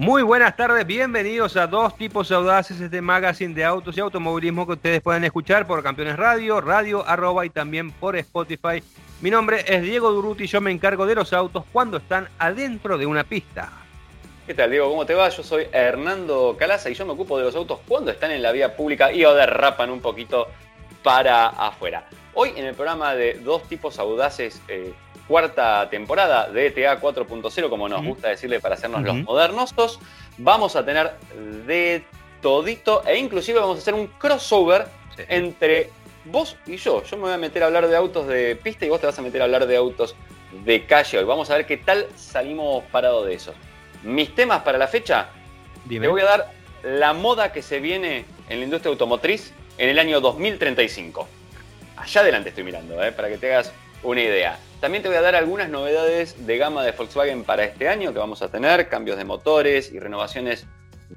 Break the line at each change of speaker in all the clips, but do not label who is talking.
Muy buenas tardes, bienvenidos a Dos Tipos Audaces, este magazine de autos y automovilismo que ustedes pueden escuchar por Campeones Radio, Radio Arroba y también por Spotify. Mi nombre es Diego Duruti y yo me encargo de los autos cuando están adentro de una pista.
¿Qué tal, Diego? ¿Cómo te va? Yo soy Hernando Calaza y yo me ocupo de los autos cuando están en la vía pública y o derrapan un poquito para afuera. Hoy en el programa de Dos Tipos Audaces, eh, cuarta temporada de ETA 4.0, como nos gusta decirle para hacernos los modernosos, vamos a tener de todito e inclusive vamos a hacer un crossover entre vos y yo. Yo me voy a meter a hablar de autos de pista y vos te vas a meter a hablar de autos de calle hoy. Vamos a ver qué tal salimos parados de eso. Mis temas para la fecha, te voy a dar la moda que se viene en la industria automotriz en el año 2035. Allá adelante estoy mirando, ¿eh? para que te hagas una idea. También te voy a dar algunas novedades de gama de Volkswagen para este año que vamos a tener, cambios de motores y renovaciones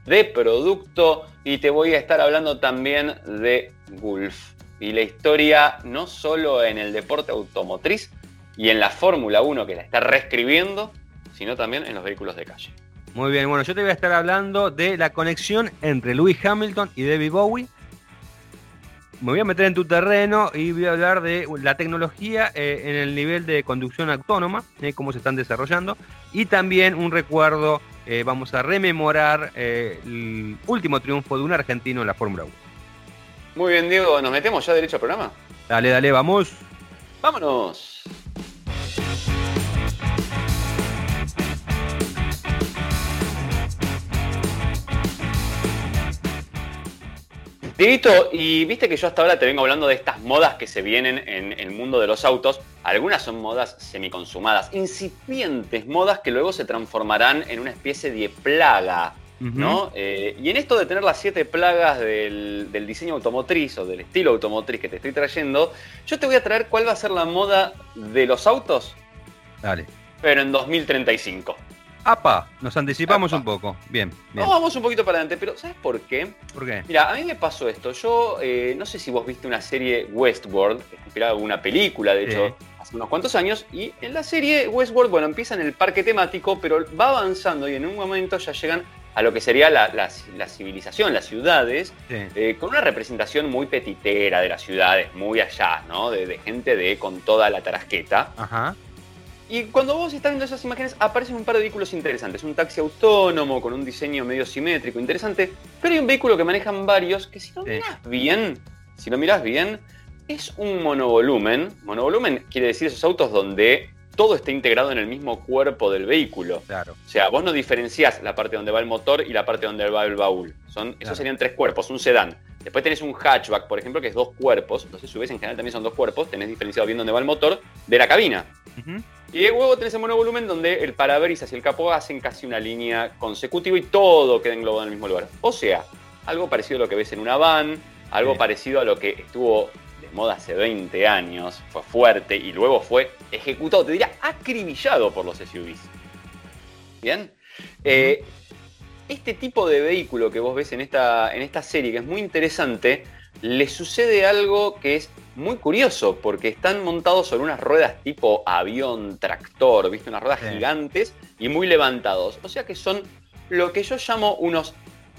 de producto. Y te voy a estar hablando también de Gulf y la historia no solo en el deporte automotriz y en la Fórmula 1 que la está reescribiendo, sino también en los vehículos de calle.
Muy bien, bueno, yo te voy a estar hablando de la conexión entre Lewis Hamilton y David Bowie me voy a meter en tu terreno y voy a hablar de la tecnología eh, en el nivel de conducción autónoma, eh, cómo se están desarrollando, y también un recuerdo, eh, vamos a rememorar el último triunfo de un argentino en la Fórmula 1.
Muy bien, Diego, ¿nos metemos ya derecho al programa?
Dale, dale, vamos.
Vámonos. Dieguito, y viste que yo hasta ahora te vengo hablando de estas modas que se vienen en el mundo de los autos. Algunas son modas semiconsumadas, incipientes modas que luego se transformarán en una especie de plaga. ¿no? Eh, y en esto de tener las siete plagas del, del, diseño automotriz o del estilo automotriz que te estoy trayendo, yo te voy a traer cuál va a ser la moda de los autos.
Dale.
Pero en 2035.
¡Apa! Nos anticipamos un poco. Bien, bien.
vamos un poquito para adelante, pero ¿sabes por qué?
¿Por qué?
Mira, a mí me pasó esto. Yo eh, no sé si vos viste una serie Westworld, que inspirada en una película, de hecho, hace unos cuantos años, y en la serie Westworld, bueno, empieza en el parque temático, pero va avanzando y en un momento ya llegan a lo que sería la, civilización, las ciudades, eh, con una representación muy petitera de las ciudades, muy allá, ¿no? De, de gente de con toda la tarasqueta.
Ajá.
Y cuando vos estás viendo esas imágenes, aparecen un par de vehículos interesantes. Un taxi autónomo con un diseño medio simétrico, interesante. Pero hay un vehículo que manejan varios que si lo miras bien, si lo miras bien, es un monovolumen. Monovolumen quiere decir esos autos donde todo está integrado en el mismo cuerpo del vehículo.
Claro.
O sea, vos no diferenciás la parte donde va el motor y la parte donde va el baúl. Son, Esos serían tres cuerpos, un sedán. Después tenés un hatchback, por ejemplo, que es dos cuerpos. Entonces, si ves en general también son dos cuerpos. Tenés diferenciado bien dónde va el motor de la cabina. Y luego tenés el monovolumen donde el parabrisas y el capó hacen casi una línea consecutiva y todo queda englobado en el mismo lugar. O sea, algo parecido a lo que ves en una van, algo parecido a lo que estuvo de moda hace 20 años, fue fuerte y luego fue ejecutado, te diría, acribillado por los SUVs. ¿Bien? Eh, este tipo de vehículo que vos ves en esta, en esta serie, que es muy interesante, le sucede algo que es muy curioso, porque están montados sobre unas ruedas tipo avión, tractor, ¿viste? Unas ruedas gigantes y muy levantados. O sea que son lo que yo llamo unos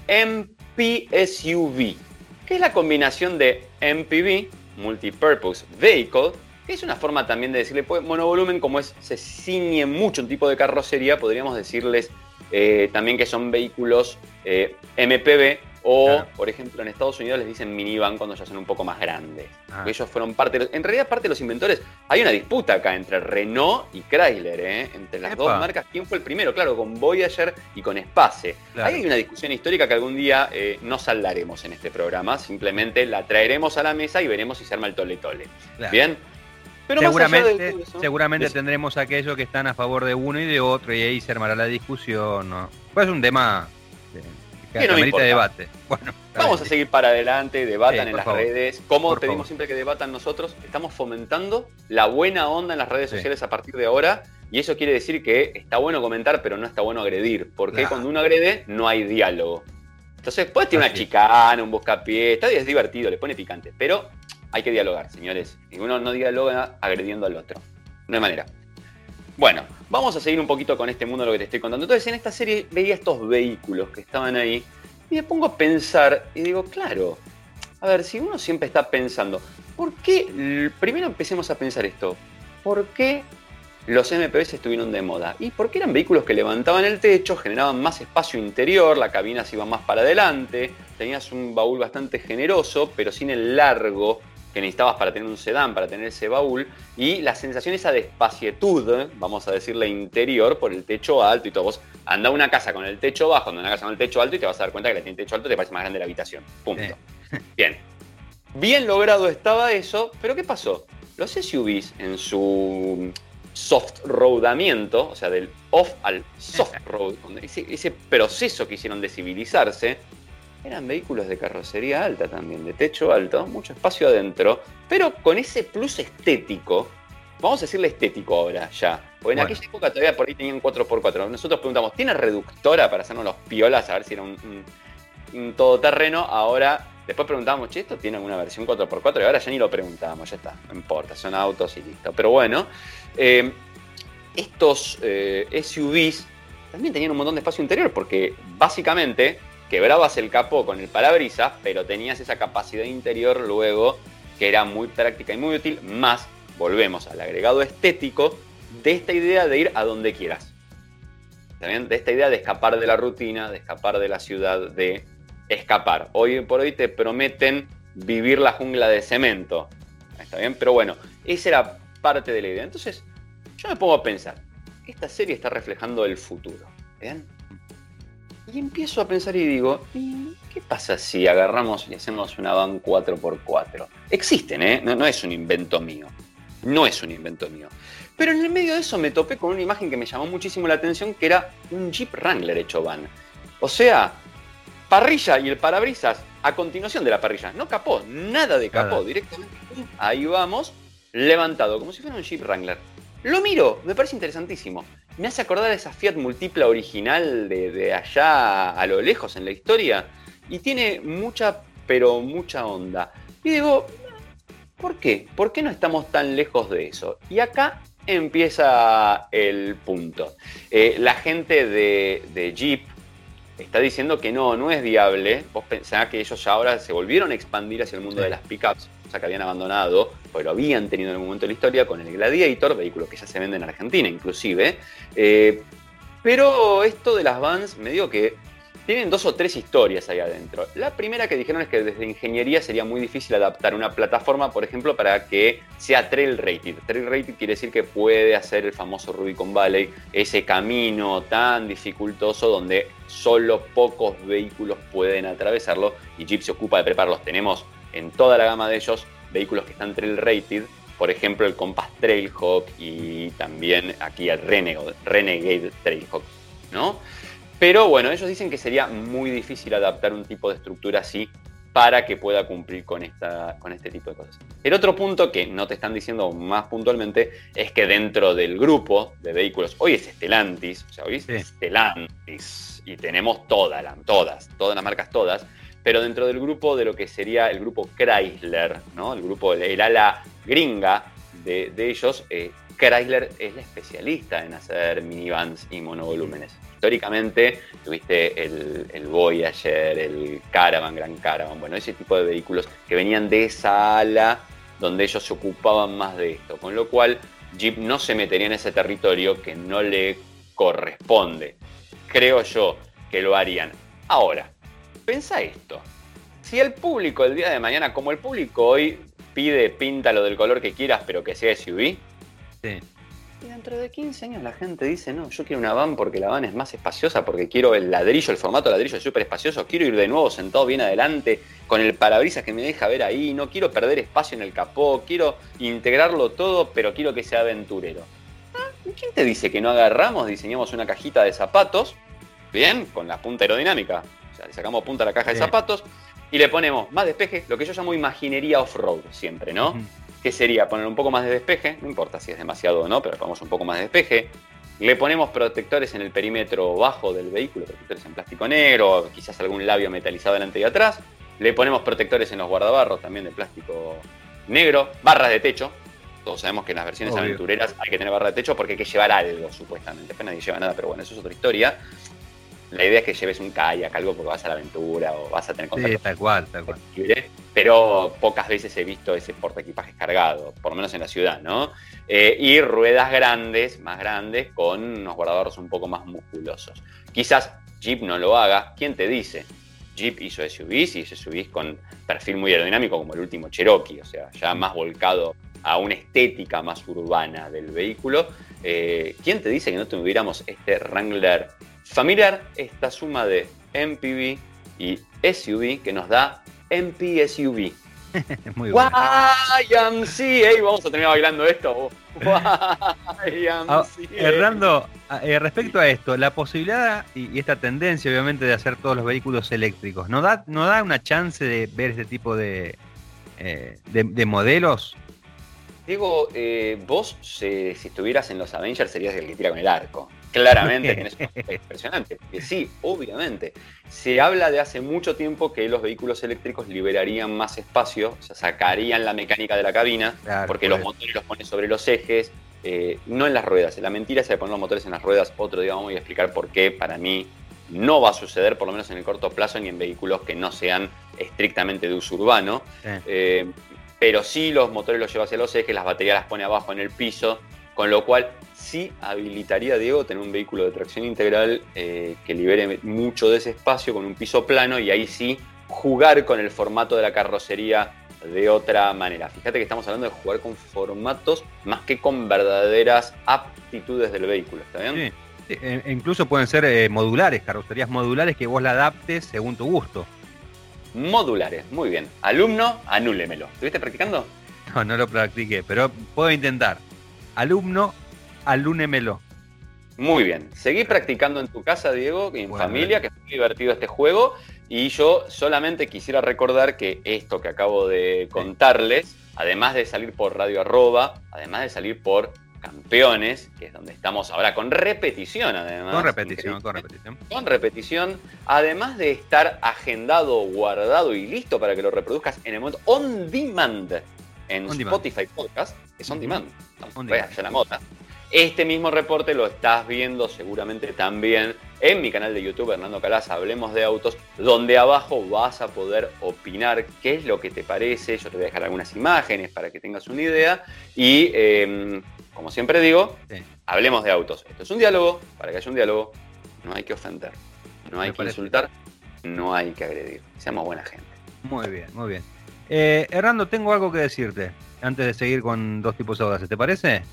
MPSUV, que es la combinación de MPV, Multipurpose Vehicle, que es una forma también de decirle pues, monovolumen, como es, se ciñe mucho un tipo de carrocería, podríamos decirles eh, también que son vehículos eh, MPV o, por ejemplo, en Estados Unidos les dicen minivan cuando ya son un poco más grandes. Ah. Ellos fueron parte, en realidad parte de los inventores. Hay una disputa acá entre Renault y Chrysler, ¿eh? entre las dos marcas. ¿Quién fue el primero? Claro, con Voyager y con Space. Ahí hay una discusión histórica que algún día eh, no saldaremos en este programa. Simplemente la traeremos a la mesa y veremos si se arma el tole tole. ¿Bien?
Pero seguramente, seguramente tendremos aquellos que están a favor de uno y de otro y ahí se armará la discusión. ¿no? Pues es un tema
que no debate. Bueno, Vamos a seguir para adelante, debatan en las redes. Como pedimos siempre que debatan nosotros, estamos fomentando la buena onda en las redes sociales a partir de ahora. Y eso quiere decir que está bueno comentar, pero no está bueno agredir. Porque cuando uno agrede, no hay diálogo. Entonces, puede tener una chicana, un buscapié, está es divertido, le pone picante. Pero hay que dialogar, señores. Y uno no dialoga agrediendo al otro. No hay manera. Bueno, vamos a seguir un poquito con este mundo de lo que te estoy contando. Entonces, en esta serie veía estos vehículos que estaban ahí y me pongo a pensar y digo, claro, a ver, si uno siempre está pensando, ¿por qué? Primero empecemos a pensar esto. ¿Por qué los MPVs estuvieron de moda? Y porque eran vehículos que levantaban el techo, generaban más espacio interior, la cabina se iba más para adelante, tenías un baúl bastante generoso, pero sin el largo que necesitabas para tener un sedán, para tener ese baúl, y la sensación esa de espacietud, vamos a decirle interior, por el techo alto y todo. Vos anda a una casa con el techo bajo, anda una casa con el techo alto y te vas a dar cuenta que la tiene techo alto te parece más grande la habitación. Punto. Bien. Bien logrado estaba eso, pero ¿qué pasó? Los SUVs en su soft roadamiento, o sea, del off al soft road, ese, ese proceso que hicieron de civilizarse, eran vehículos de carrocería alta también, de techo alto, mucho espacio adentro, pero con ese plus estético, vamos a decirle estético ahora ya, porque en aquella época todavía por ahí tenían 4x4. Nosotros preguntamos, ¿tiene reductora para hacernos los piolas a ver si era un, todoterreno? Ahora, después preguntábamos, che, ¿esto tiene alguna versión 4x4? Y ahora ya ni lo preguntamos, ya está, no importa, son autos y listo. Pero bueno, eh, estos eh, SUVs también tenían un montón de espacio interior, porque básicamente quebrabas el capó con el parabrisas, pero tenías esa capacidad interior luego que era muy práctica y muy útil, más, volvemos al agregado estético, de esta idea de ir a donde quieras. ¿También? De esta idea de escapar de la rutina, de escapar de la ciudad, de escapar. Hoy por hoy te prometen vivir la jungla de cemento. ¿Está bien? Pero bueno, esa era parte de la idea. Entonces, yo me pongo a pensar, esta serie está reflejando el futuro. ¿Bien? Y empiezo a pensar y digo, qué pasa si agarramos y hacemos una van 4x4? Existen, ¿eh? No, no es un invento mío. No es un invento mío. Pero en el medio de eso me topé con una imagen que me llamó muchísimo la atención, que era un Jeep Wrangler hecho van. O sea, parrilla y el parabrisas a continuación de la parrilla. No capó, nada de capó, directamente. Ahí vamos, levantado, como si fuera un Jeep Wrangler. Lo miro, me parece interesantísimo me hace acordar a esa Fiat Multipla original de, allá a lo lejos en la historia. Y tiene mucha, pero mucha onda. Y digo, ¿por qué? ¿Por qué no estamos tan lejos de eso? Y acá empieza el punto. Eh, la gente de, de, Jeep está diciendo que no, no es viable. Vos pensás que ellos ya ahora se volvieron a expandir hacia el mundo de las pickups que habían abandonado, lo habían tenido en algún momento de la historia, con el Gladiator, vehículo que ya se vende en Argentina inclusive. Eh, pero esto de las vans, me digo que tienen dos o tres historias ahí adentro. La primera que dijeron es que desde ingeniería sería muy difícil adaptar una plataforma, por ejemplo, para que sea trail rated. Trail rated quiere decir que puede hacer el famoso Rubicon Valley, ese camino tan dificultoso donde solo pocos vehículos pueden atravesarlo y Jeep se ocupa de prepararlos. Tenemos en toda la gama de ellos vehículos que están trail rated, por ejemplo el Compass Trailhawk y también aquí el Renegade, Renegade Trailhawk, ¿no? Pero bueno, ellos dicen que sería muy difícil adaptar un tipo de estructura así para que pueda cumplir con, esta, con este tipo de cosas. El otro punto que no te están diciendo más puntualmente es que dentro del grupo de vehículos, hoy es Stellantis, ¿ya oíste? Stellantis, y tenemos todas, todas, todas las marcas todas, pero dentro del grupo de lo que sería el grupo Chrysler, ¿no? el grupo, el ala gringa de, ellos, eh, Chrysler es la especialista en hacer minivans y monovolúmenes. Históricamente tuviste el, el Voyager, el Caravan, Gran Caravan, bueno, ese tipo de vehículos que venían de esa ala donde ellos se ocupaban más de esto, con lo cual Jeep no se metería en ese territorio que no le corresponde. Creo yo que lo harían. Ahora, Pensa esto. Si el público el día de mañana, como el público hoy pide píntalo del color que quieras, pero que sea SUV. Sí. Y dentro de 15 años la gente dice, no, yo quiero una van porque la van es más espaciosa, porque quiero el ladrillo, el formato ladrillo es súper espacioso, quiero ir de nuevo sentado bien adelante, con el parabrisas que me deja ver ahí, no quiero perder espacio en el capó, quiero integrarlo todo, pero quiero que sea aventurero. Ah, ¿Quién te dice que no agarramos, diseñamos una cajita de zapatos, bien, con la punta aerodinámica, le sacamos punta a la caja de zapatos y le ponemos más despeje, lo que yo llamo imaginería off-road siempre, ¿no? Que sería poner un poco más de despeje, no importa si es demasiado o no, pero ponemos un poco más de despeje. Le ponemos protectores en el perímetro bajo del vehículo, protectores en plástico negro, quizás algún labio metalizado delante y atrás. Le ponemos protectores en los guardabarros también de plástico negro, barras de techo, Todos sabemos que en las versiones aventureras hay que tener barra de techo porque hay que llevar algo, supuestamente. Después nadie lleva nada, pero bueno, eso es otra historia. La idea es que lleves un kayak, algo porque vas a la aventura o vas a tener
contacto. Sí, tal cual, tal cual.
Pero pocas veces he visto ese porta equipajes cargado, por lo menos en la ciudad, ¿no? Eh, y ruedas grandes, más grandes, con unos guardadores un poco más musculosos. Quizás Jeep no lo haga, ¿quién te dice? Jeep hizo SUVs y hizo SUVs con perfil muy aerodinámico como el último Cherokee, o sea, ya más volcado a una estética más urbana del vehículo. Eh, ¿Quién te dice que no tuviéramos este Wrangler familiar? Esta suma de MPV y SUV que nos da MPSUV.
Muy bueno.
YMCA, vamos a terminar bailando esto.
Ah, Hernando, ah, eh, respecto a esto, la posibilidad y, esta tendencia obviamente de hacer todos los vehículos eléctricos, ¿no da, no da una chance de ver este tipo de, eh, de modelos
Diego, eh, vos si estuvieras en los Avengers serías el que tira con el arco. Claramente que es impresionante. Que sí, obviamente. Se habla de hace mucho tiempo que los vehículos eléctricos liberarían más espacio, o sea, sacarían la mecánica de la cabina, porque los motores los ponen sobre los ejes, eh, no en las ruedas. La mentira es de poner los motores en las ruedas. Otro día vamos a explicar por qué para mí no va a suceder, por lo menos en el corto plazo, ni en vehículos que no sean estrictamente de uso urbano. Eh, pero sí los motores los lleva hacia los ejes, las baterías las pone abajo en el piso, con lo cual sí habilitaría, Diego, tener un vehículo de tracción integral eh, que libere mucho de ese espacio con un piso plano y ahí sí jugar con el formato de la carrocería de otra manera. Fíjate que estamos hablando de jugar con formatos más que con verdaderas aptitudes del vehículo, ¿está bien?
Sí, e incluso pueden ser eh, modulares, carrocerías modulares que vos la adaptes según tu gusto
modulares. Muy bien. Alumno, anúlemelo. ¿Estuviste practicando?
No, no lo practiqué, pero puedo intentar. Alumno, alúnemelo.
Muy bien. Seguí practicando en tu casa, Diego, y en familia, que es muy divertido este juego. Y yo solamente quisiera recordar que esto que acabo de contarles, además de salir por Radio Arroba, además de salir por campeones, que es donde estamos ahora con repetición además.
Con repetición, con repetición.
Con repetición, además de estar agendado, guardado y listo para que lo reproduzcas en el momento on demand en Spotify Podcast, es on demand. On demand. la mota. Este mismo reporte lo estás viendo seguramente también en mi canal de YouTube, Hernando Calaza, Hablemos de Autos, donde abajo vas a poder opinar qué es lo que te parece. Yo te voy a dejar algunas imágenes para que tengas una idea. Y em, como siempre digo, hablemos de autos. Esto es un diálogo, para que haya un diálogo, no hay que ofender, no hay que insultar, no hay que agredir. Seamos buena gente.
Muy bien, muy bien. Eh, Hernando, tengo algo que decirte antes de seguir con dos tipos de audaces, ¿te parece?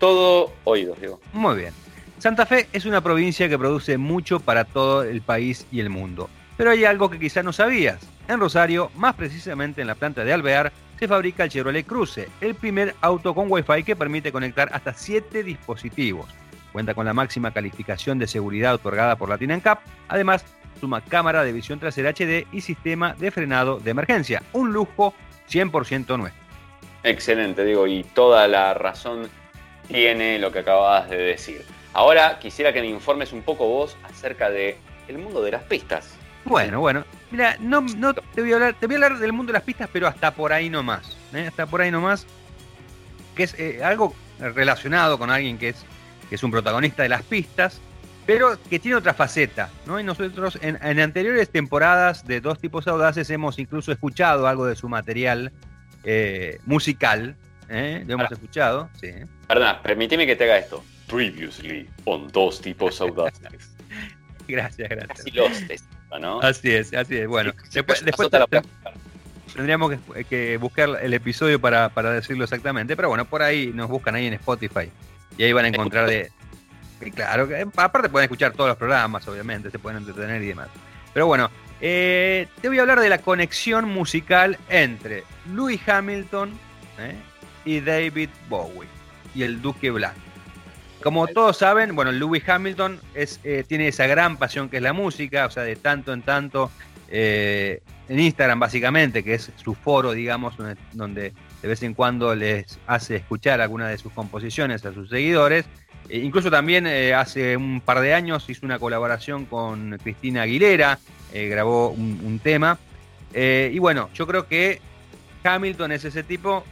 Todo oídos, digo.
Muy bien. Santa Fe es una provincia que produce mucho para todo el país y el mundo. Pero hay algo que quizás no sabías. En Rosario, más precisamente en la planta de Alvear, se fabrica el Chevrolet Cruze, el primer auto con Wi-Fi que permite conectar hasta 7 dispositivos. Cuenta con la máxima calificación de seguridad otorgada por Latin Cap. Además, suma cámara de visión trasera HD y sistema de frenado de emergencia. Un lujo 100% nuestro.
Excelente, digo, y toda la razón tiene lo que acabas de decir. Ahora quisiera que me informes un poco vos acerca de el mundo de las pistas.
Bueno, bueno. Mira, no, no te voy a hablar, te voy a hablar del mundo de las pistas, pero hasta por ahí nomás. ¿eh? Hasta por ahí nomás. Que es eh, algo relacionado con alguien que es, que es un protagonista de las pistas, pero que tiene otra faceta. ¿no? Y nosotros en, anteriores temporadas de Dos Tipos Audaces hemos incluso escuchado algo de su material eh, musical. Lo hemos escuchado. Sí.
Perdón, permíteme que te haga esto. Previously on Dos Tipos Audaces.
gracias, gracias.
Así los
Así es, así es. Bueno, después, tendríamos que, buscar el episodio para, decirlo exactamente, pero bueno, por ahí nos buscan ahí en Spotify y ahí van a encontrar de... Claro, aparte pueden escuchar todos los programas, obviamente, se pueden entretener y demás. Pero bueno, eh, te voy a hablar de la conexión musical entre Louis Hamilton eh, y David Bowie y el Duque Black. Como todos saben, bueno, Lewis Hamilton es, eh, tiene esa gran pasión que es la música, o sea, de tanto en tanto, eh, en Instagram básicamente, que es su foro, digamos, donde, de vez en cuando les hace escuchar algunas de sus composiciones a sus seguidores. E incluso también eh, hace un par de años hizo una colaboración con Cristina Aguilera, grabó un, un tema. y bueno, yo creo que Hamilton es ese tipo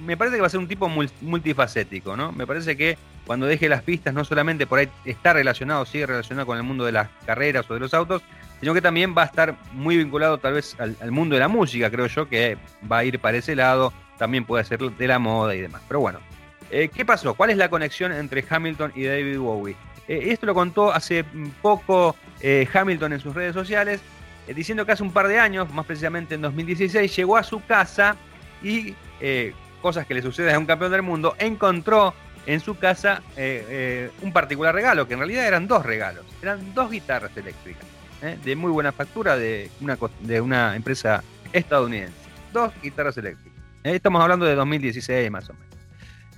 me parece que va a ser un tipo multifacético, ¿no? Me parece que cuando deje las pistas no solamente por ahí está relacionado, sigue relacionado con el mundo de las carreras o de los autos, sino que también va a estar muy vinculado tal vez al, mundo de la música, creo yo, que va a ir para ese lado, también puede ser de la moda y demás. Pero bueno, eh, ¿qué pasó? ¿Cuál es la conexión entre Hamilton y David Bowie? Eh, esto lo contó hace poco eh, Hamilton en sus redes sociales, diciendo que hace un par de años, más precisamente en 2016, llegó a su casa y, cosas que le suceden a un campeón del mundo, encontró en su casa un particular regalo, que en realidad eran dos regalos, eran dos guitarras eléctricas. ¿eh? de muy buena factura de una, de una empresa estadounidense. Dos guitarras eléctricas. ¿eh? Estamos hablando de 2016 más o menos.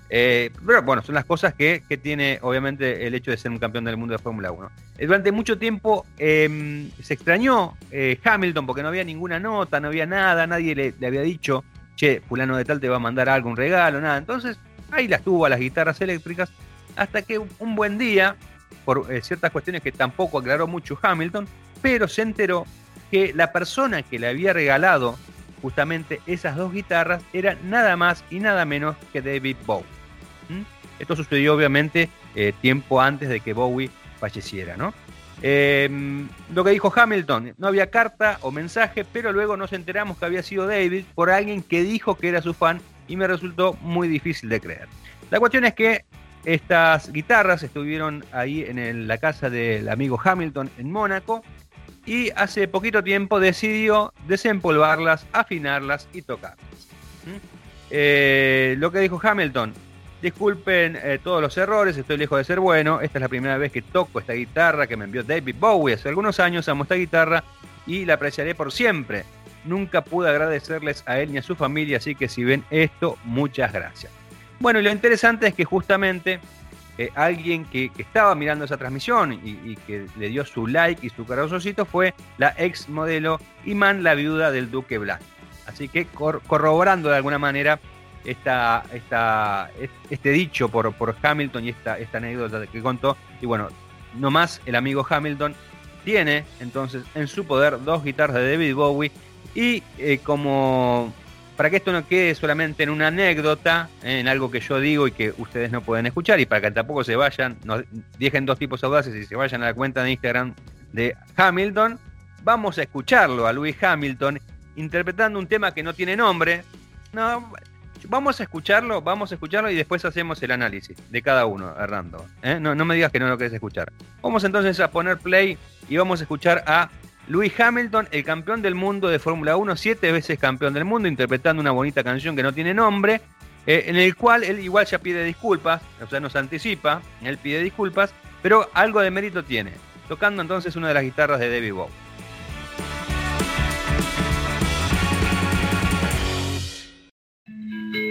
Eh, pero bueno, son las cosas que, tiene obviamente el hecho de ser un campeón del mundo de Fórmula 1. durante mucho tiempo em, se extrañó Hamilton porque no había ninguna nota, no había nada, nadie le, había dicho, che, fulano de tal te va a mandar algo, un regalo, nada. Entonces ahí las tuvo a las guitarras eléctricas hasta que un buen día, por ciertas cuestiones que tampoco aclaró mucho Hamilton, pero se enteró que la persona que le había regalado justamente esas dos guitarras era nada más y nada menos que David Bowie. Esto sucedió obviamente eh, tiempo antes de que Bowie falleciera, ¿no? Em, lo que dijo Hamilton, no había carta o mensaje, pero luego nos enteramos que había sido David por alguien que dijo que era su fan y me resultó muy difícil de creer. La cuestión es que estas guitarras estuvieron ahí en la casa del amigo Hamilton en Mónaco y hace poquito tiempo decidió desempolvarlas, afinarlas y tocarlas. ¿Mm? Eh, lo que dijo Hamilton, disculpen eh, todos los errores, estoy lejos de ser bueno, esta es la primera vez que toco esta guitarra que me envió David Bowie hace algunos años, amo esta guitarra y la apreciaré por siempre. Nunca pude agradecerles a él ni a su familia, así que si ven esto, muchas gracias. Bueno, y lo interesante es que justamente eh, alguien que, estaba mirando esa transmisión y, que le dio su like y su corazoncito fue la ex modelo Iman, la viuda del Duque Black. Así que corroborando de alguna manera esta, esta, este dicho por, por Hamilton y esta, esta anécdota que contó. Y bueno, nomás el amigo Hamilton tiene entonces en su poder dos guitarras de David Bowie y eh, como para que esto no quede solamente en una anécdota, eh, en algo que yo digo y que ustedes no pueden escuchar, y para que tampoco se vayan, nos dejen dos tipos audaces y se vayan a la cuenta de Instagram de Hamilton, vamos a escucharlo a Louis Hamilton interpretando un tema que no tiene nombre. No, vamos a escucharlo, vamos a escucharlo y después hacemos el análisis de cada uno, errando. ¿eh? No, no me digas que no lo querés escuchar. Vamos entonces a poner play y vamos a escuchar a Louis Hamilton, el campeón del mundo de Fórmula 1, siete veces campeón del mundo, interpretando una bonita canción que no tiene nombre, eh, en el cual él igual ya pide disculpas, o sea, nos anticipa, él pide disculpas, pero algo de mérito tiene, tocando entonces una de las guitarras de David Bowie.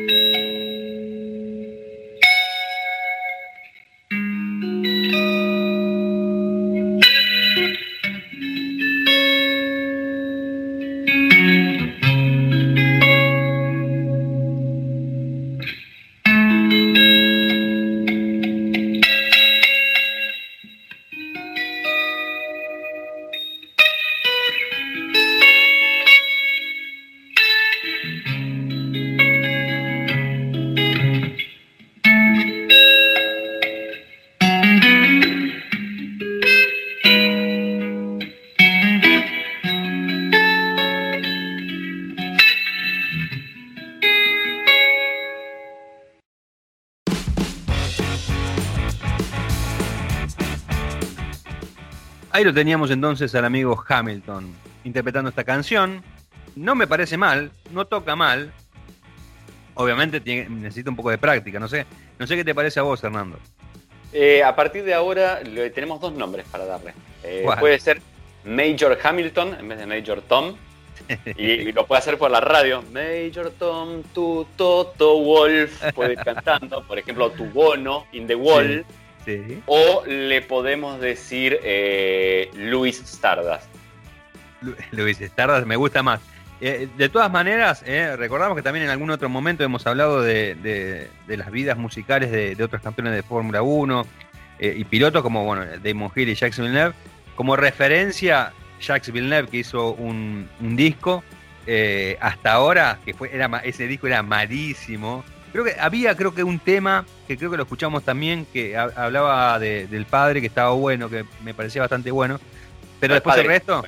thank you Ahí lo teníamos entonces al amigo Hamilton interpretando esta canción. No me parece mal, no toca mal. Obviamente necesita un poco de práctica, no sé. No sé qué te parece a vos, Hernando.
Eh, a partir de ahora tenemos dos nombres para darle. Eh, puede ser Major Hamilton en vez de Major Tom. y, lo puede hacer por la radio. Major Tom, tu Toto Wolf. Puede ir cantando. Por ejemplo, tu Bono, In the Wall. O le podemos decir eh, Luis Stardust.
Luis Stardust me gusta más. Eh, de todas maneras, eh, recordamos que también en algún otro momento hemos hablado de, las vidas musicales de, otros campeones de Fórmula 1 y pilotos como bueno, Damon Hill y Jacques Villeneuve. Como referencia, Jacques Villeneuve que hizo un, disco eh, hasta ahora, que fue, era, ese disco era malísimo. Creo que había, creo que un tema, que creo que lo escuchamos también, que hablaba del padre, que estaba bueno, que me parecía bastante bueno. Pero después el resto,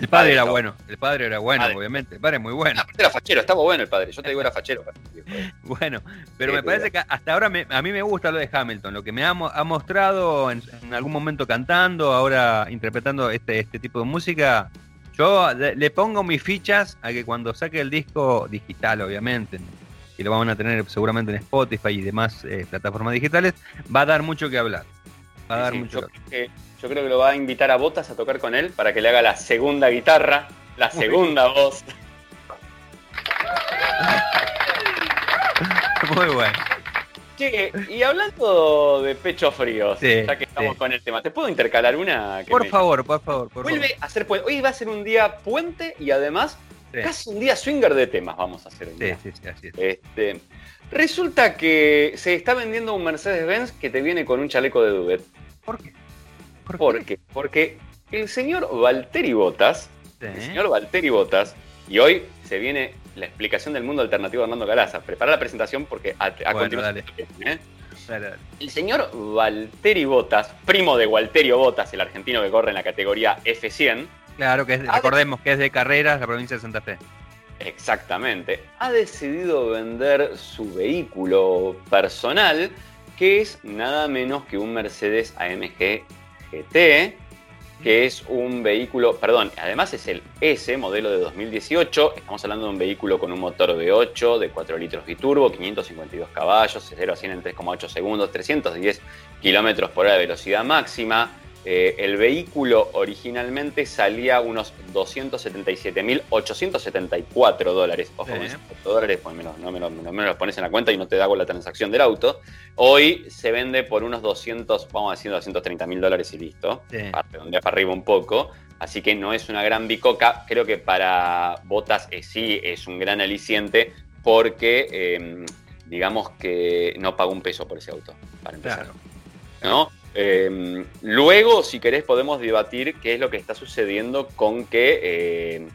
el padre, era bueno, el padre era bueno, obviamente. El padre es muy bueno.
era fachero, estaba bueno el padre. Yo te digo, era fachero.
bueno, pero me parece que hasta ahora a mí me gusta lo de Hamilton, lo que me ha, mostrado en, algún momento cantando, ahora interpretando este, este tipo de música. Yo le, pongo mis fichas a que cuando saque el disco digital, obviamente, y lo van a tener seguramente en Spotify y demás eh, plataformas digitales, va a dar mucho que hablar. Va a dar mucho que hablar.
Yo creo que lo va a invitar a Botas a tocar con él para que le haga la segunda guitarra, la segunda voz.
Muy bueno.
Che, y hablando de pecho frío, ya que estamos con el tema, ¿te puedo intercalar una?
por favor, por favor,
Vuelve a ser puente. Hoy va a ser un día puente y además casi un día swinger de temas vamos a hacer hoy. Sí, sí, sí, así es. Este, resulta que se está vendiendo un Mercedes-Benz que te viene con un chaleco de Duvet.
¿Por qué?
¿Por, qué? Porque el señor Valtteri Botas, el señor Valtteri Botas, y hoy se viene la explicación del mundo alternativo de Hernando Calaza. Prepara la presentación porque a, continuación. ¿eh? El señor Valtteri Botas, primo de Walterio Botas, el argentino que corre en la categoría F100.
Claro, que recordemos que es de carreras la provincia de Santa Fe.
Exactamente. Ha decidido vender su vehículo personal, que es nada menos que un Mercedes AMG GT, que es un vehículo, perdón, además es el S modelo de 2018, estamos hablando de un vehículo con un motor V8 de 4 litros biturbo, 552 caballos, 0 a 100 en 3,8 segundos, 310 kilómetros por hora de velocidad máxima, eh, el vehículo originalmente salía unos 277.874 dólares. Ojo, dólares, pues menos, no, me lo, los pones en la cuenta y no te da con la transacción del auto. Hoy se vende por unos 200, vamos a decir 230 mil dólares y listo. Para para arriba un poco. Así que no es una gran bicoca. Creo que para botas eh, sí es un gran aliciente porque em, digamos que no paga un peso por ese auto, para empezar. ¿No? Em, luego, si querés, podemos debatir qué es lo que está sucediendo con que eh,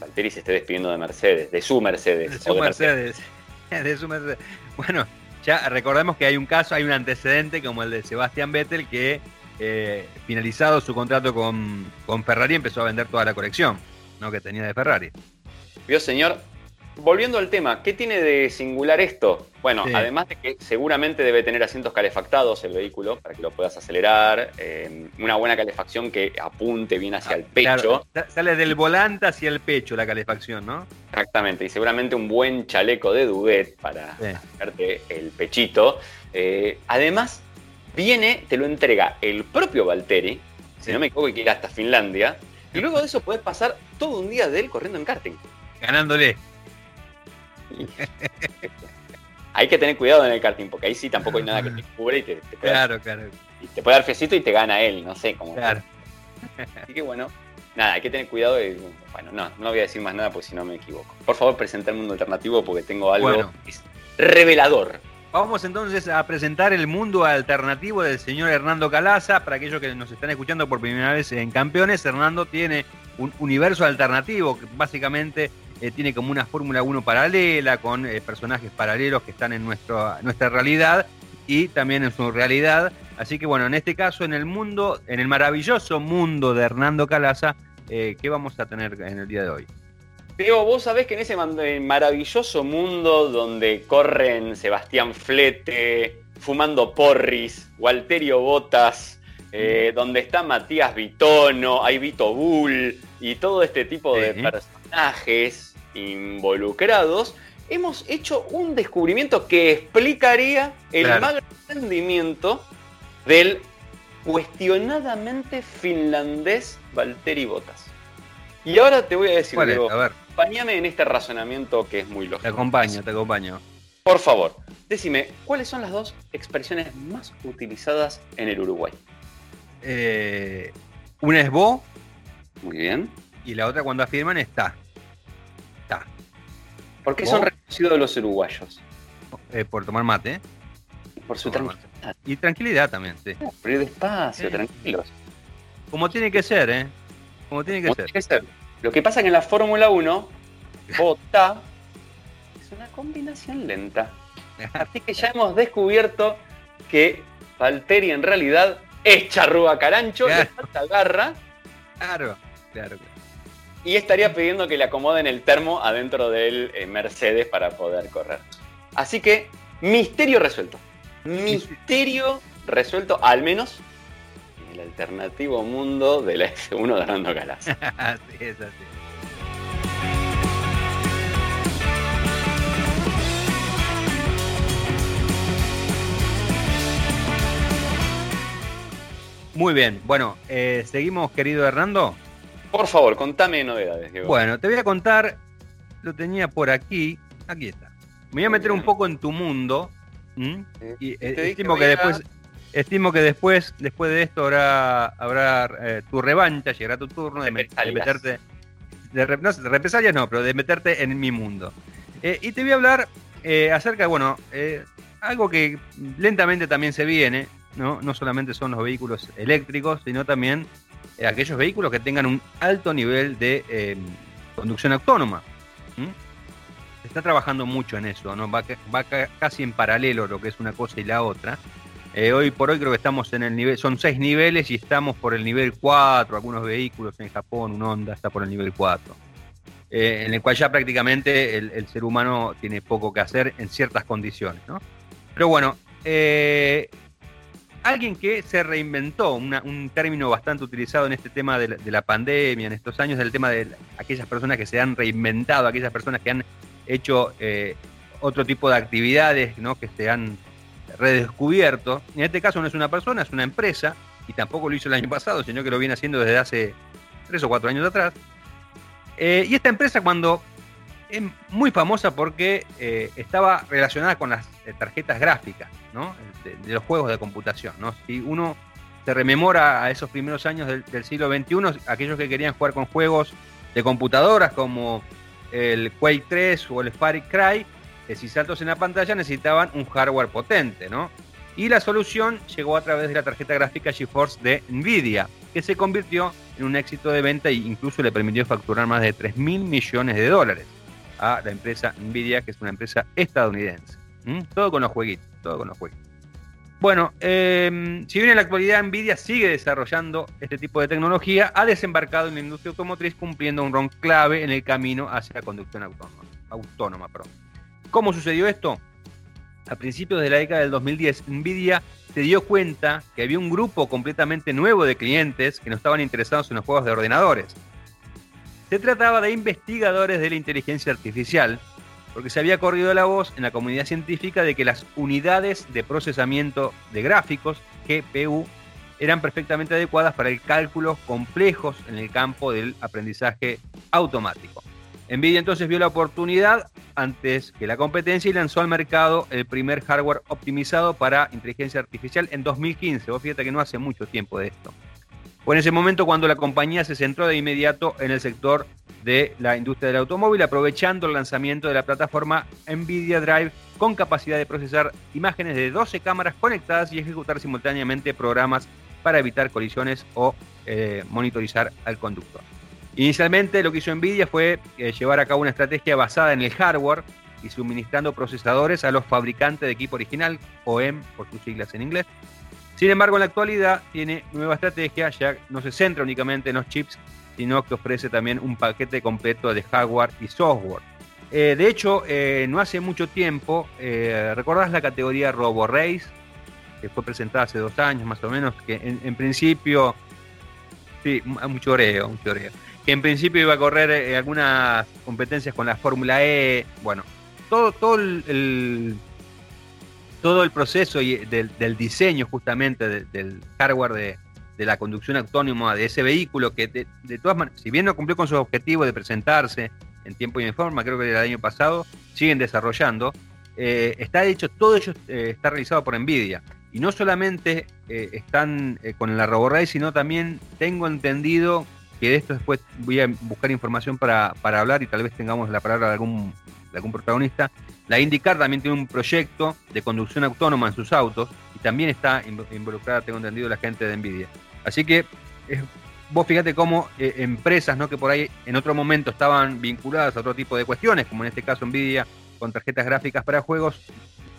Valtteri se esté despidiendo de Mercedes, de su Mercedes.
De su Mercedes. de su Mercedes. Bueno, ya recordemos que hay un caso, hay un antecedente como el de Sebastián Vettel que eh, finalizado su contrato con, con, Ferrari empezó a vender toda la colección ¿no? que tenía de Ferrari.
Vio, señor, volviendo al tema, ¿qué tiene de singular esto? Bueno, además de que seguramente debe tener asientos calefactados el vehículo para que lo puedas acelerar, eh, una buena calefacción que apunte bien hacia el ah, pecho.
sale del volante hacia el pecho la calefacción, ¿no?
Exactamente, y seguramente un buen chaleco de duvet para hacerte el pechito. Eh, además, viene, te lo entrega el propio Valtteri, si no me equivoco, que ir hasta Finlandia, y luego de eso puedes pasar todo un día de él corriendo en karting.
Ganándole.
hay que tener cuidado en el karting, porque ahí sí tampoco hay nada que te cubre y te,
puede, claro, claro.
Y te puede dar fiecito y te gana él, no sé cómo. Claro. Así que bueno, nada, hay que tener cuidado. Y, bueno, no, no voy a decir más nada porque si no me equivoco. Por favor, presenta el mundo alternativo porque tengo algo revelador.
Vamos entonces a presentar el mundo alternativo del señor Hernando Calaza. Para aquellos que nos están escuchando por primera vez en Campeones, Hernando tiene un universo alternativo que básicamente eh, tiene como una Fórmula 1 paralela, con eh, personajes paralelos que están en nuestro, nuestra realidad y también en su realidad. Así que bueno, en este caso, en el mundo, en el maravilloso mundo de Hernando Calaza, eh, ¿qué vamos a tener en el día de hoy?
Pero vos sabés que en ese maravilloso mundo donde corren Sebastián Flete, fumando porris, Walterio Botas, donde está Matías Vitono, hay Vito Bull y todo este tipo de personajes involucrados, hemos hecho un descubrimiento que explicaría el mal rendimiento del cuestionadamente finlandés Valtteri Bottas. Y ahora te voy a decir, acompáñame en este razonamiento que es muy lógico.
Te acompaño, te acompaño.
Por favor, decime, ¿cuáles son las dos expresiones más utilizadas en el Uruguay?
Eh, una es bo.
Muy bien.
Y la otra cuando afirman está.
¿Por qué son reconocidos los uruguayos?
Eh, por tomar mate.
Por su tranquilidad.
Y tranquilidad también, sí.
Por ir despacio, tranquilos.
Como tiene que ser, ¿eh? Como tiene que, ser.
Tiene que ser. Lo que pasa es que en la Fórmula 1, vota es una combinación lenta. Así que ya hemos descubierto que Valtteri en realidad es charrúa carancho, le falta garra.
Claro, claro,
Y estaría pidiendo que le acomoden el termo adentro del eh, Mercedes para poder correr. Así que, misterio resuelto. Misterio resuelto, al menos en el alternativo mundo de la F1 de Hernando Calas.
así es, así. Muy bien, bueno, eh, seguimos querido Hernando.
Por favor, contame novedades. Diego.
Bueno, te voy a contar, lo tenía por aquí, aquí está. Me voy a meter un poco en tu mundo. Y eh, estimo que después, estimo que después, después de esto habrá, habrá eh, tu revancha, llegará tu turno de, meterte, de, no, de, represalias no, pero de meterte en mi mundo. y te voy a hablar acerca, bueno, algo que lentamente también se viene, ¿no? no solamente son los vehículos eléctricos, sino también eh, aquellos vehículos que tengan un alto nivel de em, conducción autónoma. Se está trabajando mucho en eso, ¿no? va, va, casi en paralelo lo que es una cosa y la otra. Eh, hoy por hoy creo que estamos en el nivel, son seis niveles y estamos por el nivel 4, algunos vehículos en Japón, un Honda está por el nivel 4. Eh, en el cual ya prácticamente el, ser humano tiene poco que hacer en ciertas condiciones. ¿no? Pero bueno, eh, alguien que se reinventó, un término bastante utilizado en este tema de la, pandemia, en estos años, del tema de aquellas personas que se han reinventado, aquellas personas que han hecho eh, otro tipo de actividades, que se han redescubierto. En este caso no es una persona, es una empresa, y tampoco lo hizo el año pasado, sino que lo viene haciendo desde hace tres o cuatro años atrás. Eh, y esta empresa cuando es muy famosa porque eh, estaba relacionada con las eh, tarjetas gráficas de, los juegos de computación. ¿no? Si uno se rememora a esos primeros años del, siglo XXI, aquellos que querían jugar con juegos de computadoras como el Quake 3 o el Far Cry, que si saltos en la pantalla necesitaban un hardware potente. ¿no? Y la solución llegó a través de la tarjeta gráfica GeForce de Nvidia, que se convirtió en un éxito de venta e incluso le permitió facturar más de 3 mil millones de dólares a la empresa Nvidia, que es una empresa estadounidense. ¿Mm? Todo con los jueguitos, todo con los jueguitos. Bueno, em, si bien en la actualidad Nvidia sigue desarrollando este tipo de tecnología, ha desembarcado en la industria automotriz cumpliendo un rol clave en el camino hacia la conducción autónoma. autónoma ¿Cómo sucedió esto? A principios de la década del 2010, Nvidia se dio cuenta que había un grupo completamente nuevo de clientes que no estaban interesados en los juegos de ordenadores, se trataba de investigadores de la inteligencia artificial, porque se había corrido la voz en la comunidad científica de que las unidades de procesamiento de gráficos, GPU, eran perfectamente adecuadas para el cálculo complejos en el campo del aprendizaje automático. Nvidia entonces vio la oportunidad antes que la competencia y lanzó al mercado el primer hardware optimizado para inteligencia artificial en 2015. Vos fíjate que no hace mucho tiempo de esto. Fue en ese momento cuando la compañía se centró de inmediato en el sector de la industria del automóvil, aprovechando el lanzamiento de la plataforma Nvidia Drive con capacidad de procesar imágenes de 12 cámaras conectadas y ejecutar simultáneamente programas para evitar colisiones o eh, monitorizar al conductor. Inicialmente lo que hizo Nvidia fue eh, llevar a cabo una estrategia basada en el hardware y suministrando procesadores a los fabricantes de equipo original, OEM por sus siglas en inglés, sin embargo, en la actualidad tiene nueva estrategia, ya no se centra únicamente en los chips, sino que ofrece también un paquete completo de hardware y software. Eh, de hecho, eh, no hace mucho tiempo, eh, ¿recordás la categoría Robo Race? Que fue presentada hace dos años más o menos, que en, principio, sí, mucho oreo, mucho oreo, que en principio iba a correr algunas competencias con la Fórmula E, bueno, todo, todo el todo el proceso y del, diseño justamente del hardware de, la conducción autónoma de ese vehículo, que de, todas maneras, si bien no cumplió con su objetivo de presentarse en tiempo y en forma, creo que el año pasado, siguen desarrollando, eh, está hecho, todo ello eh, está realizado por Nvidia. Y no solamente eh, están con la RoboRay, sino también tengo entendido que de esto después voy a buscar información para, para hablar y tal vez tengamos la palabra de algún, algún protagonista, la IndyCar también tiene un proyecto de conducción autónoma en sus autos y también está involucrada, tengo entendido, la gente de Nvidia. Así que vos fíjate cómo eh, empresas ¿no? que por ahí en otro momento estaban vinculadas a otro tipo de cuestiones, como en este caso Nvidia con tarjetas gráficas para juegos,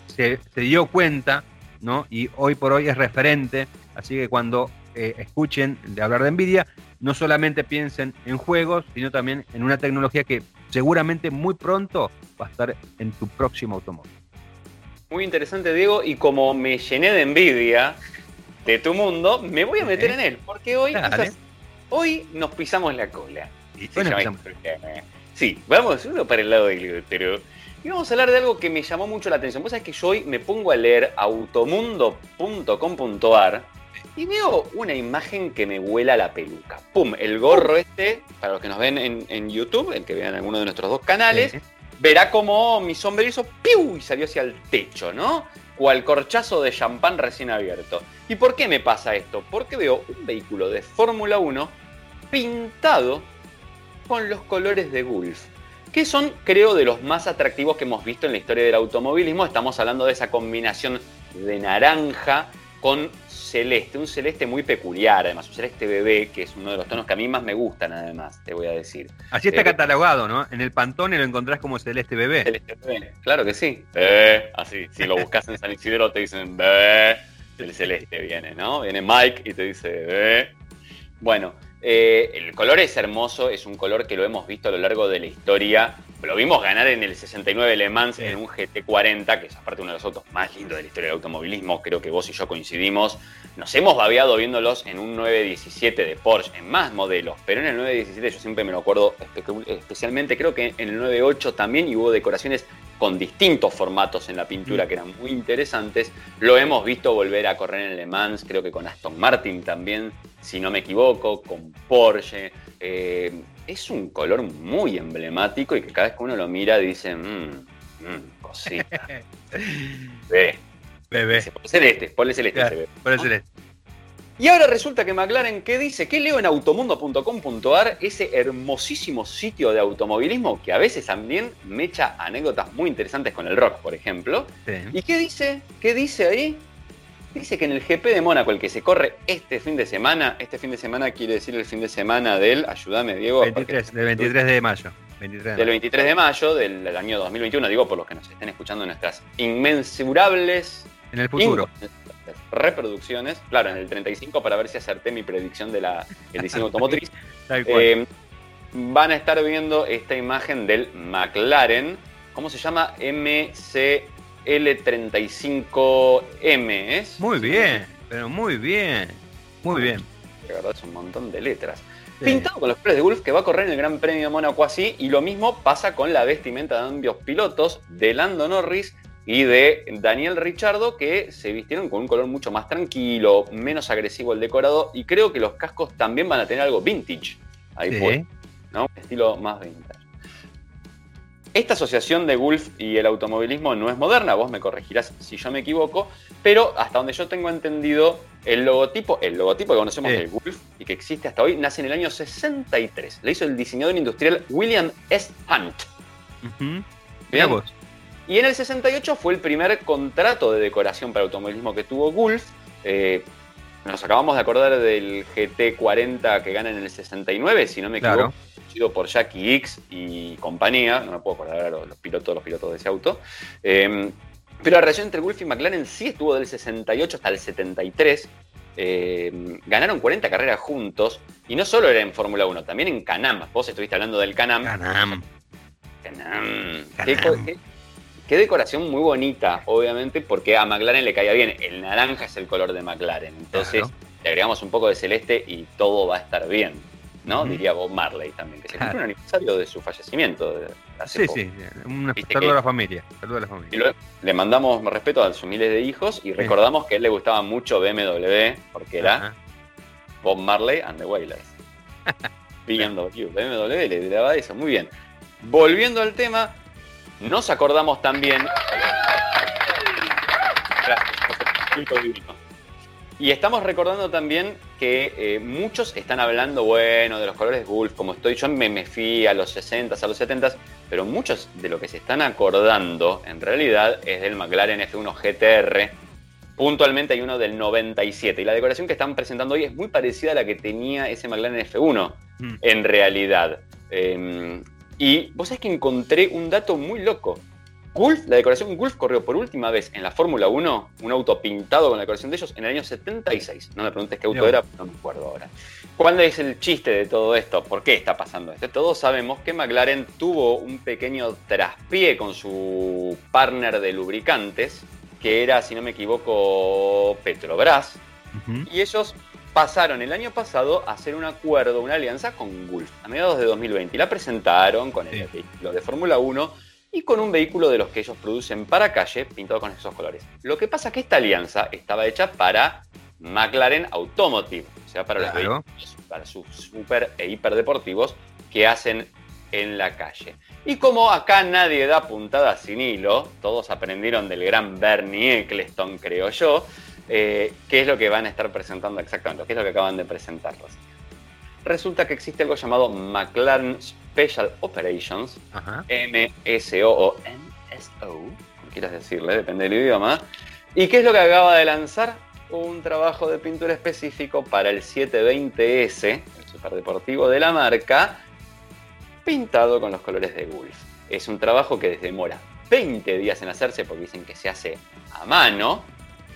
se, dio cuenta ¿no? y hoy por hoy es referente. Así que cuando eh, escuchen de hablar de Nvidia, no solamente piensen en juegos, sino también en una tecnología que seguramente muy pronto va a estar en tu próximo automóvil.
Muy interesante, Diego, y como me llené de envidia de tu mundo, me voy a meter en él, porque hoy, hoy nos pisamos la cola. Sí, vamos uno para el lado del útero. Y vamos a hablar de algo que me llamó mucho la atención. Vos sabés que yo hoy me pongo a leer automundo.com.ar y veo una imagen que me huela la peluca. ¡Pum! El gorro este, para los que nos ven en, YouTube, el que vean alguno de nuestros dos canales, verá como mi sombrero hizo ¡piu! y salió hacia el techo, ¿no? Cual corchazo de champán recién abierto. ¿Y por qué me pasa esto? Porque veo un vehículo de Fórmula 1 pintado con los colores de Gulf que son, creo, de los más atractivos que hemos visto en la historia del automovilismo. Estamos hablando de esa combinación de naranja con celeste, un celeste muy peculiar, además, un celeste bebé, que es uno de los tonos que a mí más me gustan, además, te voy a decir.
Así está eh, catalogado, ¿no? En el Pantone lo encontrás como celeste bebé. Celeste
bebé, claro que sí. Bebé, así, si lo buscas en San Isidro te dicen bebé, el celeste viene, ¿no? Viene Mike y te dice bebé. Bueno, eh, el color es hermoso, es un color que lo hemos visto a lo largo de la historia. Lo vimos ganar en el 69 Le Mans en un GT40, que es aparte uno de los autos más lindos de la historia del automovilismo. Creo que vos y yo coincidimos. Nos hemos babeado viéndolos en un 917 de Porsche, en más modelos, pero en el 917 yo siempre me lo acuerdo especialmente. Creo que en el 98 también hubo decoraciones con distintos formatos en la pintura mm. que eran muy interesantes. Lo hemos visto volver a correr en Le Mans, creo que con Aston Martin también, si no me equivoco, con Porsche. Eh, es un color muy emblemático y que cada vez que uno lo mira dice, mmm, mmm, cosita. Bebé. Bebé. celeste, ponle celeste. Ponle celeste. Y ahora resulta que McLaren, ¿qué dice? ¿Qué leo en automundo.com.ar? Ese hermosísimo sitio de automovilismo que a veces también me echa anécdotas muy interesantes con el rock, por ejemplo. ¿Y qué dice? ¿Qué dice ahí? Dice que en el GP de Mónaco, el que se corre este fin de semana, este fin de semana quiere decir el fin de semana del, ayúdame Diego.
23, del 23 de mayo.
del 23 de mayo del, año 2021, digo por los que nos estén escuchando nuestras inmensurables...
En el futuro
reproducciones, claro, en el 35 para ver si acerté mi predicción del diseño automotriz. Eh, van a estar viendo esta imagen del McLaren, ¿cómo se llama? MCL35M, ¿es?
Muy bien, pero muy bien, muy bien.
De verdad es un montón de letras. Pintado con los colores de Wolf que va a correr en el Gran Premio de Mónaco así, y lo mismo pasa con la vestimenta de ambos pilotos, de Lando Norris y de Daniel Richardo, que se vistieron con un color mucho más tranquilo, menos agresivo el decorado, y creo que los cascos también van a tener algo vintage ahí sí. estilo más vintage. Esta asociación de Gulf y el automovilismo no es moderna, vos me corregirás si yo me equivoco, pero hasta donde yo tengo entendido, el logotipo, el logotipo que conocemos de Gulf y que existe hasta hoy, nace en el año 63. Le hizo el diseñador industrial William S. Hunt.
Uh
y en el 68 fue el primer contrato de decoración para automovilismo que tuvo Gulf. Eh, nos acabamos de acordar del GT40 que gana en el 69, si no me equivoco, sido por Jackie X y compañía, no me puedo acordar los, los pilotos, los pilotos de ese auto. Em, pero la relación entre Gulf y McLaren sí estuvo del 68 hasta el 73. Em, ganaron 40 carreras juntos y no solo era en Fórmula 1, también en Canam. Vos estuviste hablando del Canam.
Canam.
Canam. Canam. Qué decoración muy bonita, obviamente, porque a McLaren le caía bien. El naranja es el color de McLaren. Entonces, le agregamos un poco de celeste y todo va a estar bien. ¿no? Diría Bob Marley también, que se cumple un aniversario de su fallecimiento.
sí, sí, un saludo a la familia. Saludo a la familia.
le mandamos respeto a sus miles de hijos y recordamos que a él le gustaba mucho BMW, porque era Bob Marley and the Wailers. BMW, BMW le daba eso, muy bien. Volviendo al tema, nos acordamos también. Y estamos recordando también que eh, muchos están hablando, bueno, de los colores Gulf, como estoy, yo me, me fui a los 60 a los 70 pero muchos de lo que se están acordando en realidad es del McLaren F1 GTR Puntualmente hay uno del 97 y la decoración que están presentando hoy es muy parecida a la que tenía ese McLaren F1 mm. en realidad. Em, y vos sabés que encontré un dato muy loco. Gulf, la decoración Gulf corrió por última vez en la Fórmula 1, un auto pintado con la decoración de ellos, en el año 76. No me preguntes qué auto era, no me acuerdo ahora. ¿Cuál es el chiste de todo esto? ¿Por qué está pasando esto? Todos sabemos que McLaren tuvo un pequeño traspié con su partner de lubricantes, que era, si no me equivoco, Petrobras. Y ellos pasaron el año pasado a hacer un acuerdo, una alianza con Gulf, a mediados de 2020. Y la presentaron con el vehículo de Fórmula 1 y con un vehículo de los que ellos producen para calle, pintado con esos colores. Lo que pasa es que esta alianza estaba hecha para McLaren Automotive, o sea, para los vehículos, para sus super e hiper deportivos que hacen en la calle. Y como acá nadie da puntada sin hilo, todos aprendieron del gran Bernie Eccleston, creo yo, eh, ¿qué es lo que van a estar presentando exactamente? ¿Qué es lo que acaban de presentarlos? Resulta que existe algo llamado McLaren Special Operations, MSO o NSO, como quieras decirle, depende del idioma. ¿Y qué es lo que acaba de lanzar? Un trabajo de pintura específico para el 720S, el superdeportivo de la marca, pintado con los colores de Gulf. Es un trabajo que demora 20 días en hacerse porque dicen que se hace a mano.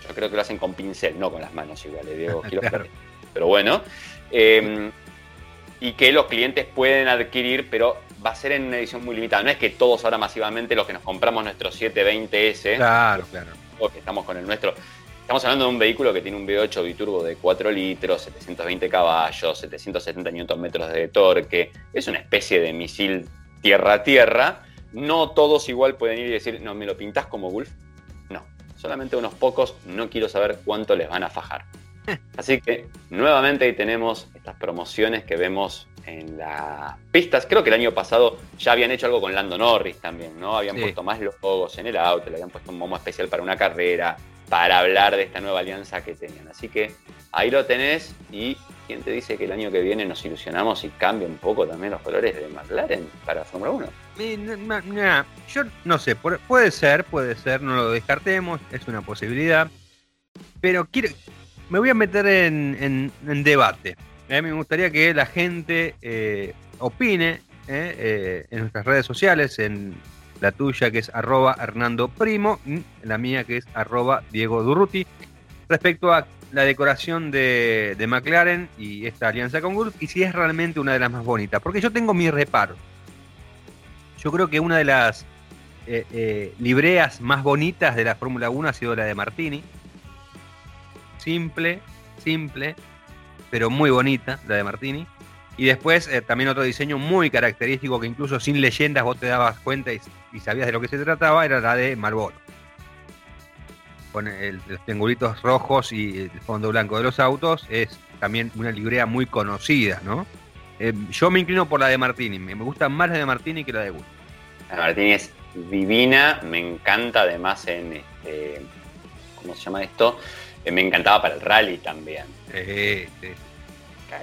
Yo creo que lo hacen con pincel, no con las manos igual, eh, Diego. Pero bueno. Em, y que los clientes pueden adquirir, pero va a ser en una edición muy limitada. No es que todos ahora masivamente los que nos compramos nuestro 720S,
claro, claro.
o que estamos con el nuestro, estamos hablando de un vehículo que tiene un V8 biturbo de 4 litros, 720 caballos, 770 Nm de torque, es una especie de misil tierra-tierra. No todos igual pueden ir y decir, no, ¿me lo pintas como Gulf? Solamente unos pocos, no quiero saber cuánto les van a fajar. Así que nuevamente ahí tenemos estas promociones que vemos en las pistas. Creo que el año pasado ya habían hecho algo con Lando Norris también, ¿no? Habían puesto más logos en el auto, le habían puesto un momo especial para una carrera, para hablar de esta nueva alianza que tenían. Así que ahí lo tenés y ¿quién te dice que el año que viene nos ilusionamos y cambia un poco también los colores de McLaren para Fórmula 1?
Yo no sé, puede ser, puede ser, no lo descartemos, es una posibilidad. Pero quiero, me voy a meter en, debate. Mí me gustaría que la gente eh, opine eh, eh, en nuestras redes sociales, en la tuya que es arroba Hernando Primo, la mía que es arroba Diego Durruti, respecto a la decoración de, McLaren y esta alianza con Gulf y si es realmente una de las más bonitas. Porque yo tengo mi reparo. Yo creo que una de las libreas más bonitas de la Fórmula 1 ha sido la de Martini simple, simple, pero muy bonita, la de Martini. Y después eh, también otro diseño muy característico que incluso sin leyendas vos te dabas cuenta y, sabías de lo que se trataba, era la de Marlboro. Con los triangulitos rojos y el fondo blanco de los autos, es también una librea muy conocida, ¿no? Eh, yo me inclino por la de Martini, me, gusta más la de Martini que la de Gusto.
La de Martini es divina, me encanta además en, este, ¿cómo se llama esto? me encantaba para el rally también. Sí, sí.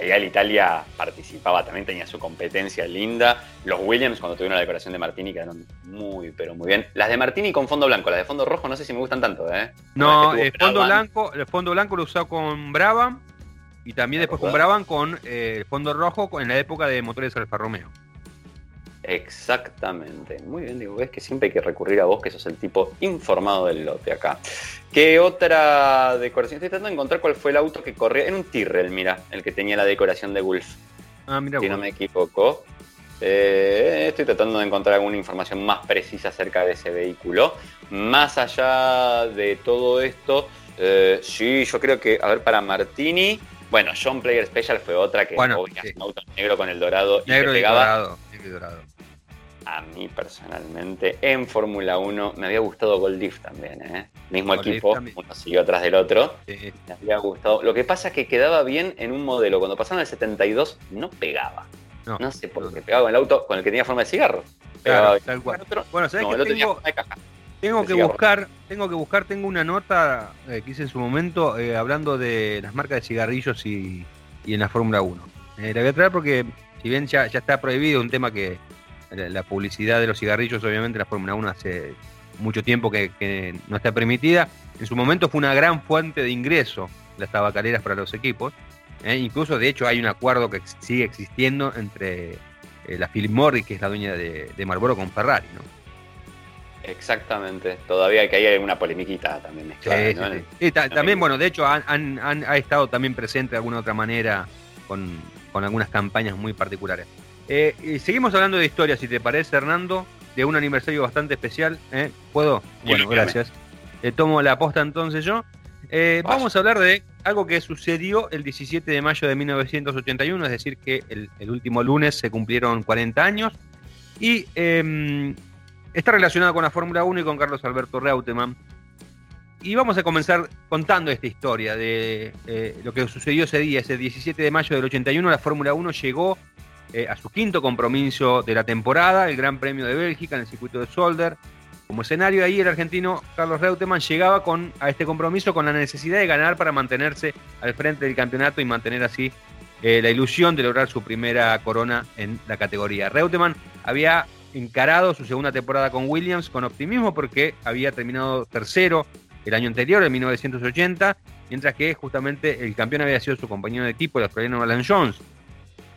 el Italia participaba, también tenía su competencia linda. Los Williams, cuando tuvieron la decoración de Martini, quedaron muy, pero muy bien. Las de Martini con fondo blanco, las de fondo rojo no sé si me gustan tanto, ¿eh?
No, el fondo blanco, el fondo blanco lo usó con Brabham y también después con Brabham con eh, el fondo rojo en la época de motores Alfa Romeo.
Exactamente. Muy bien, digo, ves que siempre hay que recurrir a vos, que sos el tipo informado del lote acá. ¿Qué otra decoración? Estoy tratando de encontrar cuál fue el auto que corría. En un Tyrrell, mira, el que tenía la decoración de Wolf. Ah, mira. Si no me equivoco. Eh, estoy tratando de encontrar alguna información más precisa acerca de ese vehículo. Más allá de todo esto, eh, sí, yo creo que, a ver, para Martini, bueno, John Player Special fue otra que
bueno,
un auto negro con el dorado
negro y, dorado, negro y dorado
a mí personalmente en Fórmula 1 me había gustado Goldiff también, ¿eh? Mismo equipo, uno siguió atrás del otro. Me había gustado. Lo que pasa es que quedaba bien en un modelo. Cuando pasaron el 72 no pegaba. No, sé por qué pegaba en el auto con el que tenía forma de cigarro.
bueno, ¿sabes tengo, que buscar, tengo que buscar, tengo una nota eh, que hice en su momento eh, hablando de las marcas de cigarrillos y, en la Fórmula 1. Eh, la voy a traer porque si bien ya, ya está prohibido un tema que la, publicidad de los cigarrillos, obviamente la Fórmula 1 hace mucho tiempo que, no está permitida. En su momento fue una gran fuente de ingreso las tabacaleras para los equipos. incluso, de hecho, hay un acuerdo que sigue existiendo entre la Philip Morris, que es la dueña de, de Marlboro, con Ferrari. ¿no?
Exactamente. Todavía que hay una polemiquita también
sí, también, bueno, de hecho, han, ha estado también presente de alguna otra manera con, algunas campañas muy particulares. Eh, seguimos hablando de historia, si te parece, Hernando, de un aniversario bastante especial. ¿eh? ¿Puedo? Bueno, gracias. tomo la aposta entonces yo. Eh, vamos a hablar de algo que sucedió el 17 de mayo de 1981, es decir, que el, el último lunes se cumplieron 40 años. Y em, Está relacionado con la Fórmula 1 y con Carlos Alberto Reutemann. Y vamos a comenzar contando esta historia de eh, lo que sucedió ese día, ese 17 de mayo del 81. La Fórmula 1 llegó eh, a su quinto compromiso de la temporada, el Gran Premio de Bélgica en el circuito de Solder. Como escenario ahí el argentino Carlos Reutemann llegaba con, a este compromiso con la necesidad de ganar para mantenerse al frente del campeonato y mantener así eh, la ilusión de lograr su primera corona en la categoría. Reutemann había encarado su segunda temporada con Williams con optimismo porque había terminado tercero el año anterior, en 1980, mientras que justamente el campeón había sido su compañero de equipo, el australiano Alan Jones.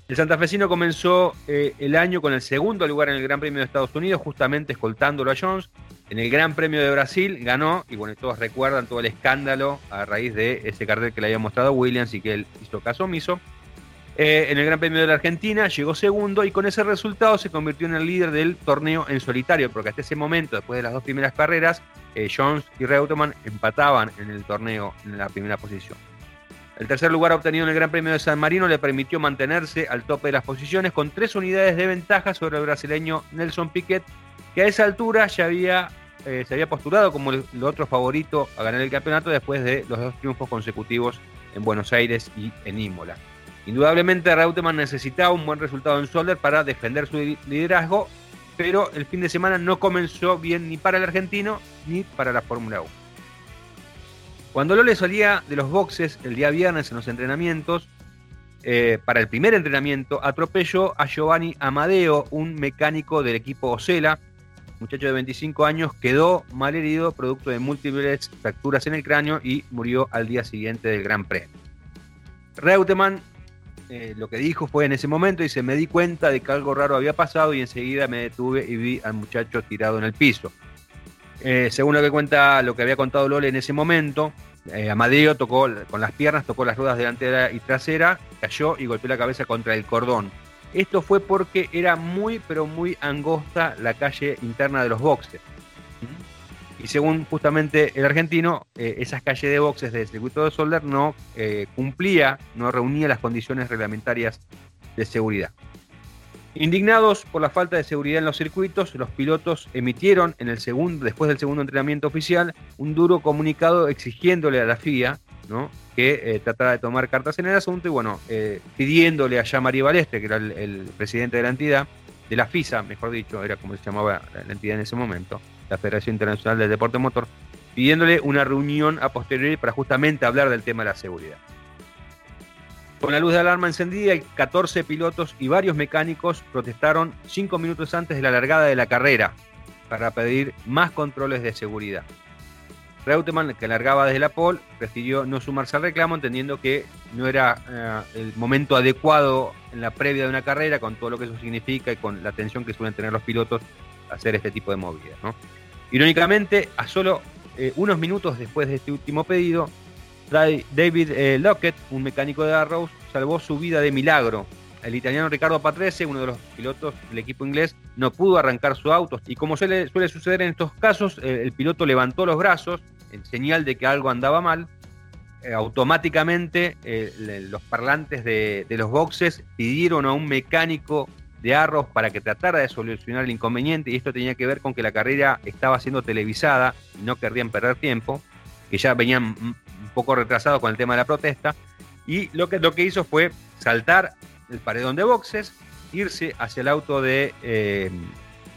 El santafesino comenzó eh, el año con el segundo lugar en el Gran Premio de Estados Unidos, justamente escoltándolo a Jones. En el Gran Premio de Brasil ganó, y bueno, todos recuerdan todo el escándalo a raíz de ese cartel que le había mostrado Williams y que él hizo caso omiso. Eh, en el Gran Premio de la Argentina llegó segundo y con ese resultado se convirtió en el líder del torneo en solitario, porque hasta ese momento, después de las dos primeras carreras, eh, Jones y Reutemann empataban en el torneo en la primera posición. El tercer lugar obtenido en el Gran Premio de San Marino le permitió mantenerse al tope de las posiciones con tres unidades de ventaja sobre el brasileño Nelson Piquet, que a esa altura ya había, eh, se había postulado como el, el otro favorito a ganar el campeonato después de los dos triunfos consecutivos en Buenos Aires y en Imola. Indudablemente Reutemann necesitaba un buen resultado en Solder para defender su liderazgo, pero el fin de semana no comenzó bien ni para el argentino ni para la Fórmula 1. Cuando Lole salía de los boxes el día viernes en los entrenamientos, eh, para el primer entrenamiento atropelló a Giovanni Amadeo, un mecánico del equipo Ocela, muchacho de 25 años, quedó mal herido producto de múltiples fracturas en el cráneo y murió al día siguiente del Gran Premio. Reutemann eh, lo que dijo fue en ese momento, se me di cuenta de que algo raro había pasado y enseguida me detuve y vi al muchacho tirado en el piso. Eh, según lo que cuenta, lo que había contado Lole en ese momento, eh, Amadeo tocó con las piernas, tocó las ruedas delantera y trasera, cayó y golpeó la cabeza contra el cordón. Esto fue porque era muy, pero muy angosta la calle interna de los boxes. Y según justamente el argentino, eh, esas calles de boxes del circuito de Solder no eh, cumplía, no reunía las condiciones reglamentarias de seguridad. Indignados por la falta de seguridad en los circuitos, los pilotos emitieron en el segundo, después del segundo entrenamiento oficial un duro comunicado exigiéndole a la FIA ¿no? que eh, tratara de tomar cartas en el asunto y bueno, pidiéndole a Jean-Marie Balestre, que era el, el, presidente de la entidad, de la FISA, mejor dicho, era como se llamaba la entidad en ese momento, la Federación Internacional del Deporte Motor, pidiéndole una reunión a posteriori para justamente hablar del tema de la seguridad. Con la luz de alarma encendida, 14 pilotos y varios mecánicos protestaron cinco minutos antes de la largada de la carrera para pedir más controles de seguridad. Reutemann, que largaba desde la pole, prefirió no sumarse al reclamo, entendiendo que no era eh, el momento adecuado en la previa de una carrera, con todo lo que eso significa y con la atención que suelen tener los pilotos hacer este tipo de movidas. Irónicamente, a solo eh, unos minutos después de este último pedido, David eh, Lockett, un mecánico de Arrows, salvó su vida de milagro. El italiano Ricardo Patrese, uno de los pilotos del equipo inglés, no pudo arrancar su auto y como suele, suceder en estos casos, eh, el piloto levantó los brazos en señal de que algo andaba mal. automáticamente los parlantes de los boxes pidieron a un mecánico de Arrows para que tratara de solucionar el inconveniente y esto tenía que ver con que la carrera estaba siendo televisada y no querrían perder tiempo, que ya venían un poco retrasados con el tema de la protesta y lo que, lo que hizo fue saltar el paredón de boxes, irse hacia el auto de, eh,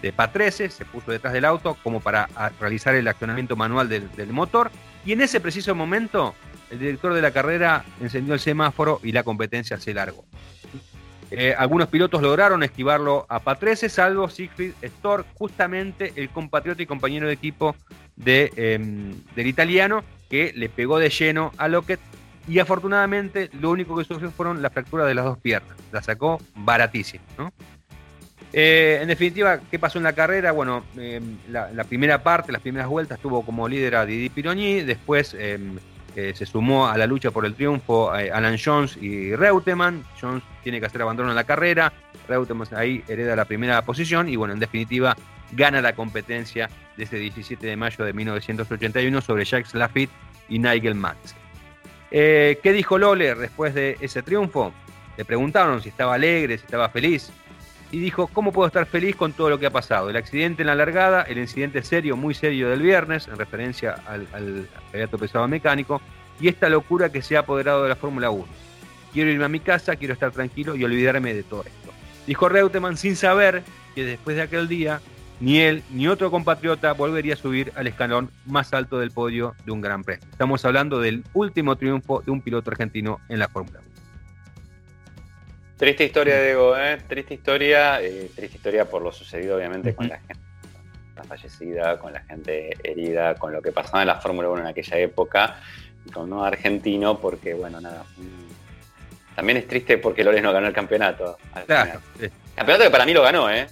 de Patrese, se puso detrás del auto como para realizar el accionamiento manual del, del motor y en ese preciso momento el director de la carrera encendió el semáforo y la competencia se largó. Eh, algunos pilotos lograron esquivarlo a Patrese, salvo Siegfried Storr, justamente el compatriota y compañero de equipo de, em, del italiano, que le pegó de lleno a Lockett. Y afortunadamente lo único que sufrió fueron las fracturas de las dos piernas. La sacó baratísimo. Eh, en definitiva, ¿qué pasó en la carrera? Bueno, em, la, primera parte, las primeras vueltas, tuvo como líder a Didi Pirogni, después em, se sumó a la lucha por el triunfo eh, Alan Jones y Reutemann. Jones tiene que hacer abandono en la carrera, Reutemann ahí hereda la primera posición y bueno, en definitiva gana la competencia de ese 17 de mayo de 1981 sobre Jacques Lafitte y Nigel Max. Eh, ¿Qué dijo Lole después de ese triunfo? Le preguntaron si estaba alegre, si estaba feliz. Y dijo, ¿cómo puedo estar feliz con todo lo que ha pasado? El accidente en la largada, el incidente serio, muy serio del viernes, en referencia al, al pesado mecánico, y esta locura que se ha apoderado de la Fórmula 1. Quiero irme a mi casa, quiero estar tranquilo y olvidarme de todo esto. Dijo Reutemann sin saber que después de aquel día ni él ni otro compatriota volvería a subir al escalón más alto del podio de un Gran Premio. Estamos hablando del último triunfo de un piloto argentino en la Fórmula 1.
Triste historia, Diego, ¿eh? triste historia, eh, triste historia por lo sucedido obviamente con la gente fallecida, con la gente herida, con lo que pasaba en la Fórmula 1 en aquella época, y con no argentino, porque bueno, nada. También es triste porque Lores no ganó el campeonato. Claro. Campeonato que para mí lo ganó, ¿eh?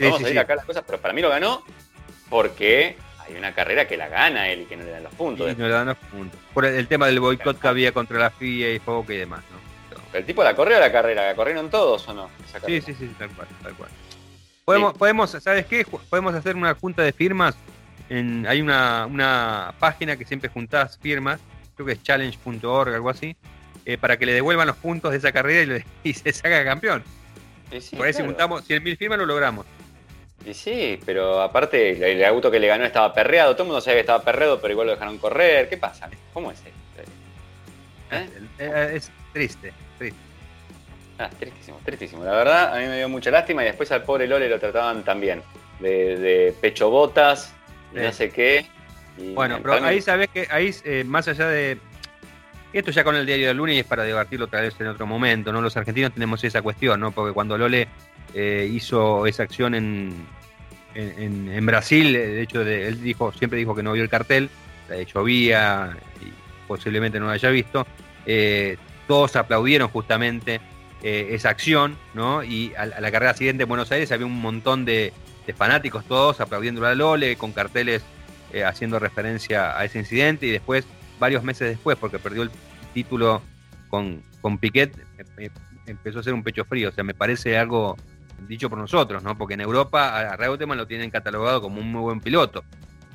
Vamos a ir acá las cosas, pero para mí lo ganó porque hay una carrera que la gana él y que no le dan los puntos.
Y no le dan los puntos. Por el, tema del boicot que había contra la FIA y Foca y demás, ¿no?
El tipo la corrió la carrera, la corrieron todos o no?
Sí, sí, sí, tal cual, tal cual. Podemos, podemos, ¿sabes qué? Podemos hacer una junta de firmas. En, hay una, una página que siempre juntás firmas, creo que es challenge.org, algo así, eh, para que le devuelvan los puntos de esa carrera y, se saca campeón. Por ahí si juntamos 100.000 firmas lo logramos.
Y sí, pero aparte el, auto que le ganó estaba perreado, todo el mundo sabía que estaba perreado, pero igual lo dejaron correr. ¿Qué pasa? ¿Cómo es esto?
Eh, es triste, triste.
Ah, tristísimo, tristísimo. La verdad, a mí me dio mucha lástima y después al pobre Lole lo trataban también. De, de pecho botas, y no sé qué.
bueno, pero ahí sabes que ahí, eh, más allá de. Esto ya con el diario del lunes y es para debatirlo otra vez en otro momento, ¿no? Los argentinos tenemos esa cuestión, ¿no? Porque cuando Lole eh, hizo esa acción en, en, Brasil, de hecho, él dijo, siempre dijo que no vio el cartel, llovía y posiblemente no lo haya visto. Eh, todos aplaudieron justamente eh, esa acción, ¿no? Y a, la carrera siguiente en Buenos Aires había un montón de, fanáticos todos aplaudiendo a Lole, con carteles eh, haciendo referencia a ese incidente y después, varios meses después, porque perdió el título con, con Piquet, empezó a ser un pecho frío. O sea, me parece algo dicho por nosotros, ¿no? Porque en Europa a Reutemann lo tienen catalogado como un muy buen piloto,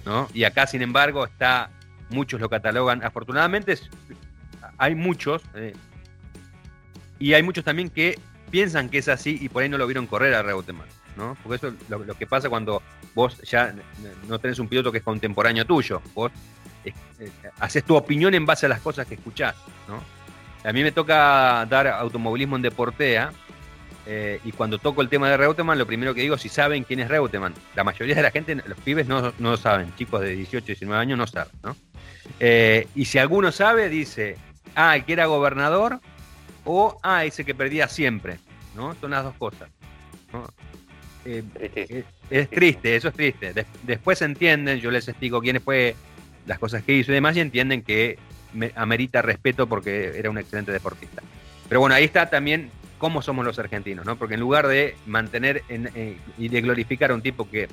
¿no? Y acá, sin embargo, está, muchos lo catalogan, afortunadamente hay muchos, eh, y hay muchos también que piensan que es así y por ahí no lo vieron correr a Reutemann, ¿no? Porque eso es lo, que pasa cuando vos ya no tenés un piloto que es contemporáneo tuyo, vos eh, haces tu opinión en base a las cosas que escuchás. A mí me toca dar automovilismo en Deportea eh, y cuando toco el tema de Reutemann, lo primero que digo si saben quién es Reutemann. La mayoría de la gente, los pibes no, no saben, chicos de 18, 19 años no saben, ¿no? y si alguno sabe, dice, ah, el que era gobernador o ah, ese que perdía siempre, ¿no? Son las dos cosas. Eh, es, triste, eso es triste. después entienden, yo les explico quién fue, las cosas que hizo y demás, y entienden que amerita respeto porque era un excelente deportista. Pero bueno, ahí está también cómo somos los argentinos, ¿no? Porque en lugar de mantener eh, y de glorificar a un tipo que eh,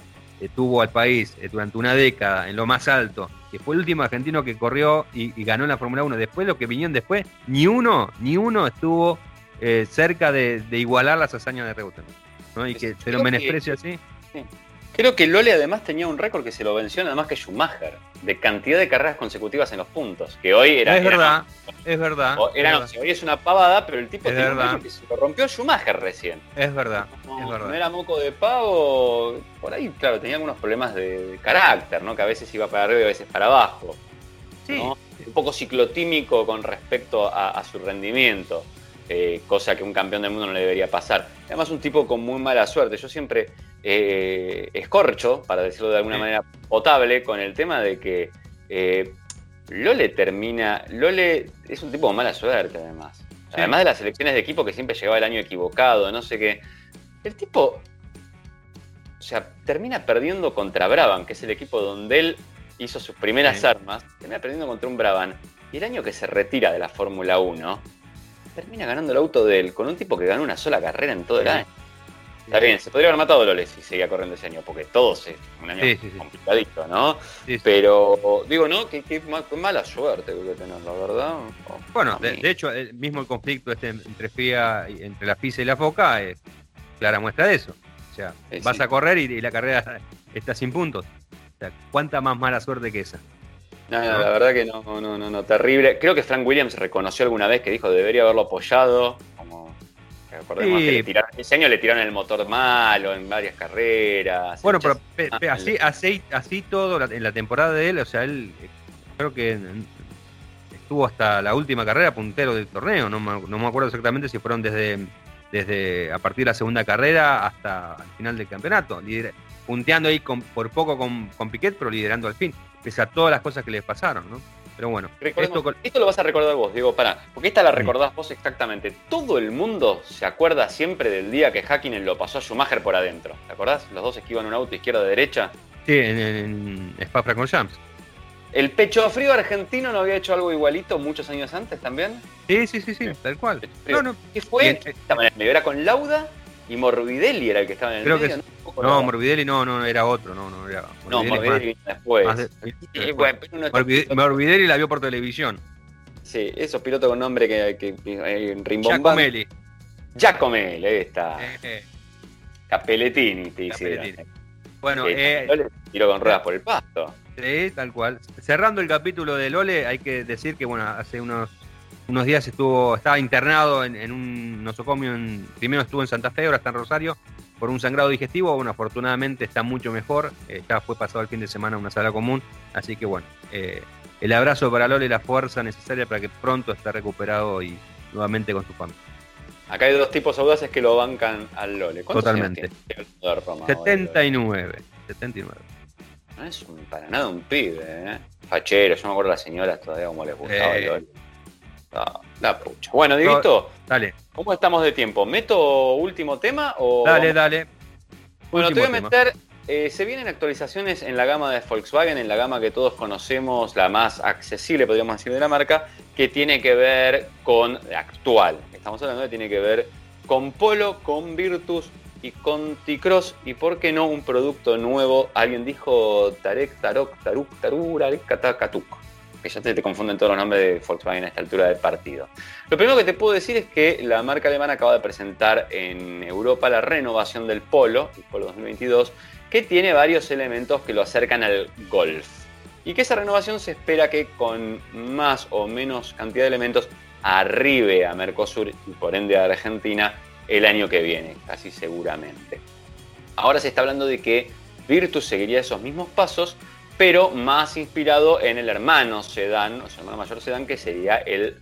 tuvo al país durante una década en lo más alto que fue el último argentino que corrió y, ganó en la Fórmula 1. Después, lo que vinieron después, ni uno, ni uno estuvo eh, cerca de, igualar las hazañas de Reutemann. ¿no? Y que se lo menosprecia así.
Creo que Lole además tenía un récord que se lo venció nada más que Schumacher, de cantidad de carreras consecutivos en los puntos, que hoy era...
Es verdad, es verdad.
era, hoy es una pavada, pero el tipo tiene un que se lo rompió Schumacher recién.
Es verdad,
no,
es verdad.
No era moco de pavo, por ahí, claro, tenía algunos problemas de, carácter, ¿no? Que a veces iba para arriba y a veces para abajo. Sí. Un poco ciclotímico con respecto a su rendimiento. Eh, cosa que un campeón del mundo no le debería pasar. Además, un tipo con muy mala suerte. Yo siempre eh, escorcho, para decirlo de alguna manera potable, con el tema de que eh, Lole termina. Lole es un tipo con mala suerte, además. Además de las elecciones de equipo que siempre llegaba el año equivocado, no sé qué. El tipo, o sea, termina perdiendo contra Brabham, que es el equipo donde él hizo sus primeras armas, termina perdiendo contra un Brabham. Y el año que se retira de la Fórmula 1, termina ganando el auto de él con un tipo que ganó una sola carrera en todo el año. Está bien, se podría haber matado Lole si seguía corriendo ese año, porque todos es un año complicadito, ¿no? Pero digo, ¿no? Qué, mala suerte que tener, la verdad.
bueno, de, hecho, el, mismo el conflicto este entre FIA, entre la FISA y la FOCA es clara muestra de eso. O sea, vas a correr y, la carrera está sin puntos. O sea, ¿cuánta más mala suerte que esa?
No, no, la verdad que no, no, no, no, terrible. Creo que Frank Williams reconoció alguna vez que dijo debería haberlo apoyado, como Recordemos que le tiraron, ese año le tiraron el motor malo en varias carreras.
Bueno, pero así, así, así todo en la temporada de él, o sea, él eh, creo que estuvo hasta la última carrera puntero del torneo, no me, no me acuerdo exactamente si fueron desde, desde a partir de la segunda carrera hasta el final del campeonato, punteando ahí por poco con, con Piquet, pero liderando al fin, pese a todas las cosas que le pasaron, ¿no? Pero bueno,
esto, lo vas a recordar vos, digo, para, porque esta la recordás vos exactamente. Todo el mundo se acuerda siempre del día que Hakkinen lo pasó a Schumacher por adentro. ¿Te acordás? Los dos esquivan un auto izquierda derecha.
Sí, en, en Spa-Francorchamps.
¿El pecho frío argentino no había hecho algo igualito muchos años antes también?
Sí, sí, sí, sí, tal cual.
¿Qué fue? Estaba en el medio, era con Lauda y Morbidelli era el que estaba en el
Creo medio, que ¿no? No, Morbidelli no, no, era otro, no, no era.
Morbidelli no, Morbidelli vino después.
Morbidelli la vio por televisión.
Sí, esos pilotos con nombre que, que, que
Giacomelli.
Giacomelli, ahí está. Eh, eh. Capelletini, te dice.
Bueno, eh,
tiró con ruedas por el pasto.
Sí, tal cual. Cerrando el capítulo de Lole, hay que decir que bueno, hace unos unos días estuvo, estaba internado en, un nosocomio, en, primero estuvo en Santa Fe, ahora está en Rosario, por un sangrado digestivo, bueno, afortunadamente está mucho mejor, eh, ya fue pasado el fin de semana a una sala común, así que bueno, eh, el abrazo para Lole y la fuerza necesaria para que pronto esté recuperado y nuevamente con su familia.
Acá hay dos tipos audaces que lo bancan al Lole.
Totalmente. 79, 79.
No es un, para nada un pibe, ¿eh? Fachero, yo me acuerdo a las señoras todavía como les gustaba el Lole. La, pucha. Bueno, Dieguito,
dale.
¿cómo estamos de tiempo? ¿Meto último tema o.?
Dale, dale.
Bueno, te voy a meter. Eh, se vienen actualizaciones en la gama de Volkswagen, en la gama que todos conocemos, la más accesible, podríamos decir, de la marca, que tiene que ver con actual. Estamos hablando de tiene que ver con Polo, con Virtus y con T-Cross. Y por qué no un producto nuevo. Alguien dijo Tarek, Tarok, Taruk, Tarura, Katuk que ya te, te, confunden todos los nombres de Volkswagen a esta altura del partido. Lo primero que te puedo decir es que la marca alemana acaba de presentar en Europa la renovación del Polo, el Polo 2022, que tiene varios elementos que lo acercan al Golf. Y que esa renovación se espera que con más o menos cantidad de elementos arribe a Mercosur y por ende a Argentina el año que viene, casi seguramente. Ahora se está hablando de que Virtus seguiría esos mismos pasos, pero más inspirado en el hermano sedán, o sea, hermano mayor sedán, que sería el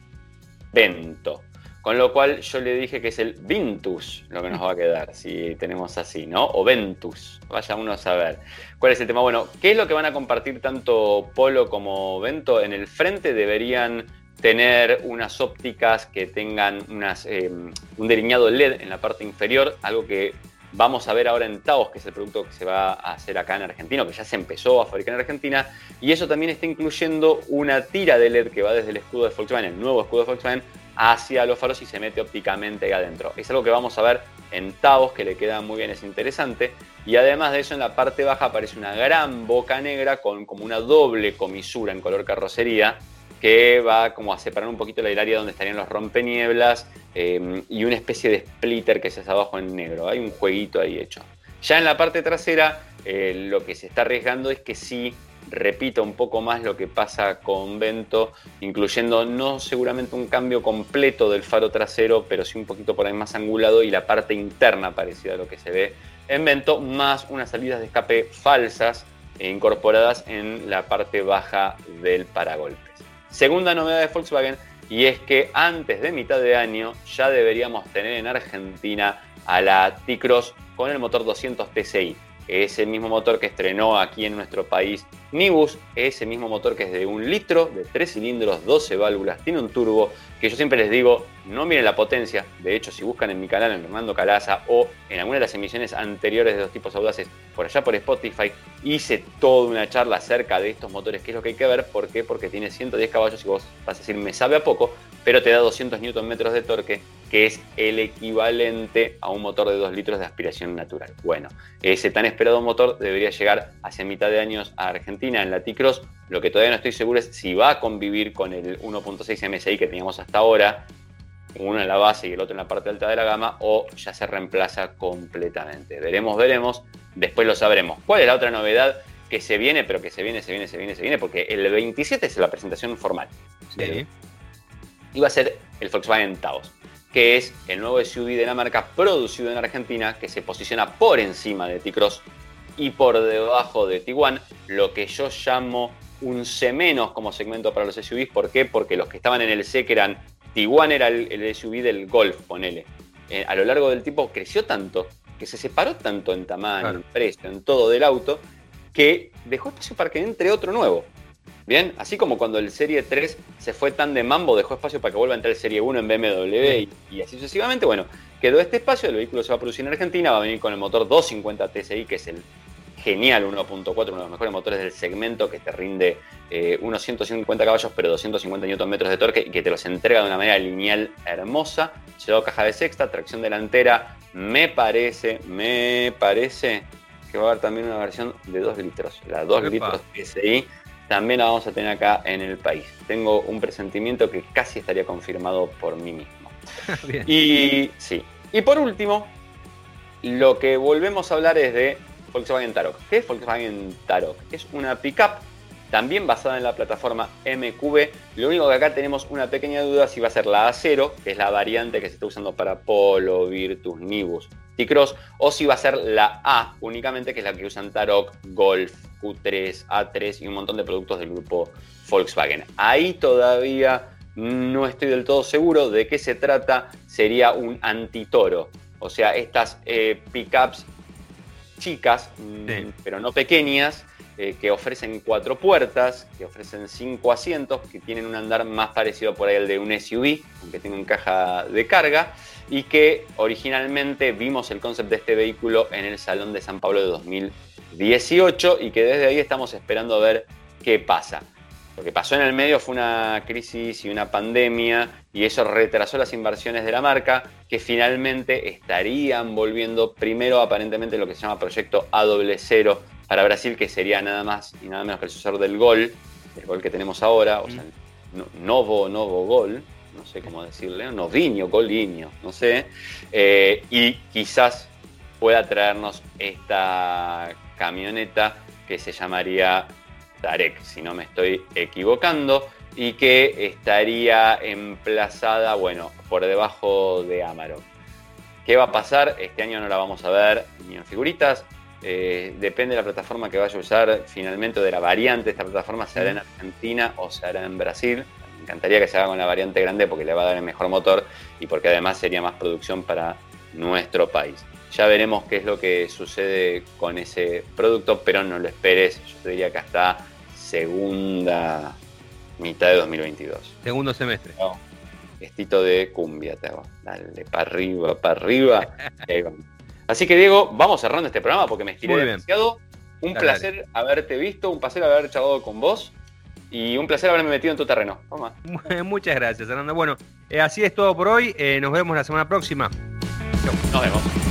Vento. Con lo cual yo le dije que es el Vintus lo que nos va a quedar, si tenemos así, ¿no? O Ventus, vaya uno a saber. ¿Cuál es el tema? Bueno, ¿qué es lo que van a compartir tanto Polo como Vento? En el frente deberían tener unas ópticas que tengan eh, un delineado LED en la parte inferior, algo que Vamos a ver ahora en Taos, que es el producto que se va a hacer acá en Argentina, que ya se empezó a fabricar en Argentina, y eso también está incluyendo una tira de LED que va desde el escudo de Volkswagen, el nuevo escudo de Volkswagen, hacia los faros y se mete ópticamente ahí adentro. Es algo que vamos a ver en Taos, que le queda muy bien, es interesante. Y además de eso, en la parte baja aparece una gran boca negra con como una doble comisura en color carrocería, que va como a separar un poquito el área donde estarían los rompenieblas eh, y una especie de splitter que se hace abajo en negro. Hay un jueguito ahí hecho. Ya en la parte trasera eh, lo que se está arriesgando es que sí repita un poco más lo que pasa con Vento, incluyendo no seguramente un cambio completo del faro trasero, pero sí un poquito por ahí más angulado y la parte interna parecida a lo que se ve en Vento, más unas salidas de escape falsas e incorporadas en la parte baja del paragolpes. Segunda novedad de Volkswagen y es que antes de mitad de año ya deberíamos tener en Argentina a la T-Cross con el motor 200 TCI. ese mismo motor que estrenó aquí en nuestro país Nibus, ese mismo motor que es de un litro, de 3 cilindros, 12 válvulas, tiene un turbo, que yo siempre les digo, no miren la potencia, de hecho si buscan en mi canal, en Fernando Calaza, o en alguna de las emisiones anteriores de dos tipos audaces, por allá por Spotify, hice toda una charla acerca de estos motores, qué es lo que hay que ver, ¿por qué? Porque tiene 110 caballos y vos vas a decir, me sabe a poco, pero te da 200 Nm de torque, que es el equivalente a un motor de 2 litros de aspiración natural. Bueno, ese tan esperado motor debería llegar hacia mitad de años a Argentina en la T-Cross. Lo que todavía no estoy seguro es si va a convivir con el 1.6 MSI que teníamos hasta ahora, uno en la base y el otro en la parte alta de la gama, o ya se reemplaza completamente. Veremos, veremos, después lo sabremos. ¿Cuál es la otra novedad? que se viene, pero que se viene, se viene, se viene, se viene, porque el 27 es la presentación formal. Sí iba a ser el Volkswagen Taos, que es el nuevo SUV de la marca producido en Argentina que se posiciona por encima de T-Cross y por debajo de Tiguan, lo que yo llamo un C- como segmento para los SUVs. ¿Por qué? Porque los que estaban en el C, que eran Tiguan, era el, SUV del Golf, ponele. Eh, a lo largo del tiempo creció tanto, que se separó tanto en tamaño, en precio, en todo del auto, que dejó espacio para que entre otro nuevo. Bien, así como cuando el Serie 3 se fue tan de mambo, dejó espacio para que vuelva a entrar el Serie 1 en BMW y, así sucesivamente. Bueno, quedó este espacio, el vehículo se va a producir en Argentina, va a venir con el motor 250 TSI, que es el genial 1.4, uno de los mejores motores del segmento, que te rinde eh, unos 150 caballos, pero 250 Nm de torque y que te los entrega de una manera lineal hermosa. Llevado caja de sexta, tracción delantera. Me parece, me parece que va a haber también una versión de 2 litros, la 2 litros TSI también la vamos a tener acá en el país. Tengo un presentimiento que casi estaría confirmado por mí mismo. Y sí. Y por último, lo que volvemos a hablar es de Volkswagen Tarok. ¿Qué es Volkswagen Tarok? Es una pickup también basada en la plataforma MQB. Lo único que acá tenemos una pequeña duda si va a ser la A0, que es la variante que se está usando para Polo, Virtus, Nibus, T-Cross, o si va a ser la A únicamente, que es la que usan Tarok, Golf, Q3, A3 y un montón de productos del grupo Volkswagen. Ahí todavía no estoy del todo seguro de qué se trata. Sería un antitoro. O sea, estas eh, pickups chicas, mm, pero no pequeñas, eh, que ofrecen cuatro puertas, que ofrecen cinco asientos, que tienen un andar más parecido por ahí al de un SUV, aunque tienen caja de carga, y que originalmente vimos el concepto de este vehículo en el Salón de San Pablo de 2018 y que desde ahí estamos esperando a ver qué pasa. Lo que pasó en el medio fue una crisis y una pandemia y eso retrasó las inversiones de la marca que finalmente estarían volviendo primero aparentemente lo que se llama proyecto A00 para Brasil, que sería nada más y nada menos que el sucesor del gol, el gol que tenemos ahora, o sea, Novo, Novo Gol, no sé cómo decirle, Novinho, Golinho, no sé, eh, y quizás pueda traernos esta camioneta que se llamaría Tarek, si no me estoy equivocando, y que estaría emplazada, bueno, por debajo de Amarok. ¿Qué va a pasar? Este año no la vamos a ver ni en figuritas, eh, depende de la plataforma que vaya a usar finalmente, de la variante. Esta plataforma se hará en Argentina o se hará en Brasil. Me encantaría que se haga con la variante grande porque le va a dar el mejor motor y porque además sería más producción para nuestro país. Ya veremos qué es lo que sucede con ese producto, pero no lo esperes. Yo te diría que hasta segunda mitad de 2022.
Segundo semestre.
Estito de cumbia, te hago. Dale, para arriba, para arriba. Así que Diego, vamos cerrando este programa porque me estiré demasiado. Un placer haberte visto, un placer haber charlado con vos y un placer haberme metido en tu terreno.
Muchas gracias, Fernando. Bueno, eh, así es todo por hoy. Eh, nos vemos la semana próxima.
Nos vemos.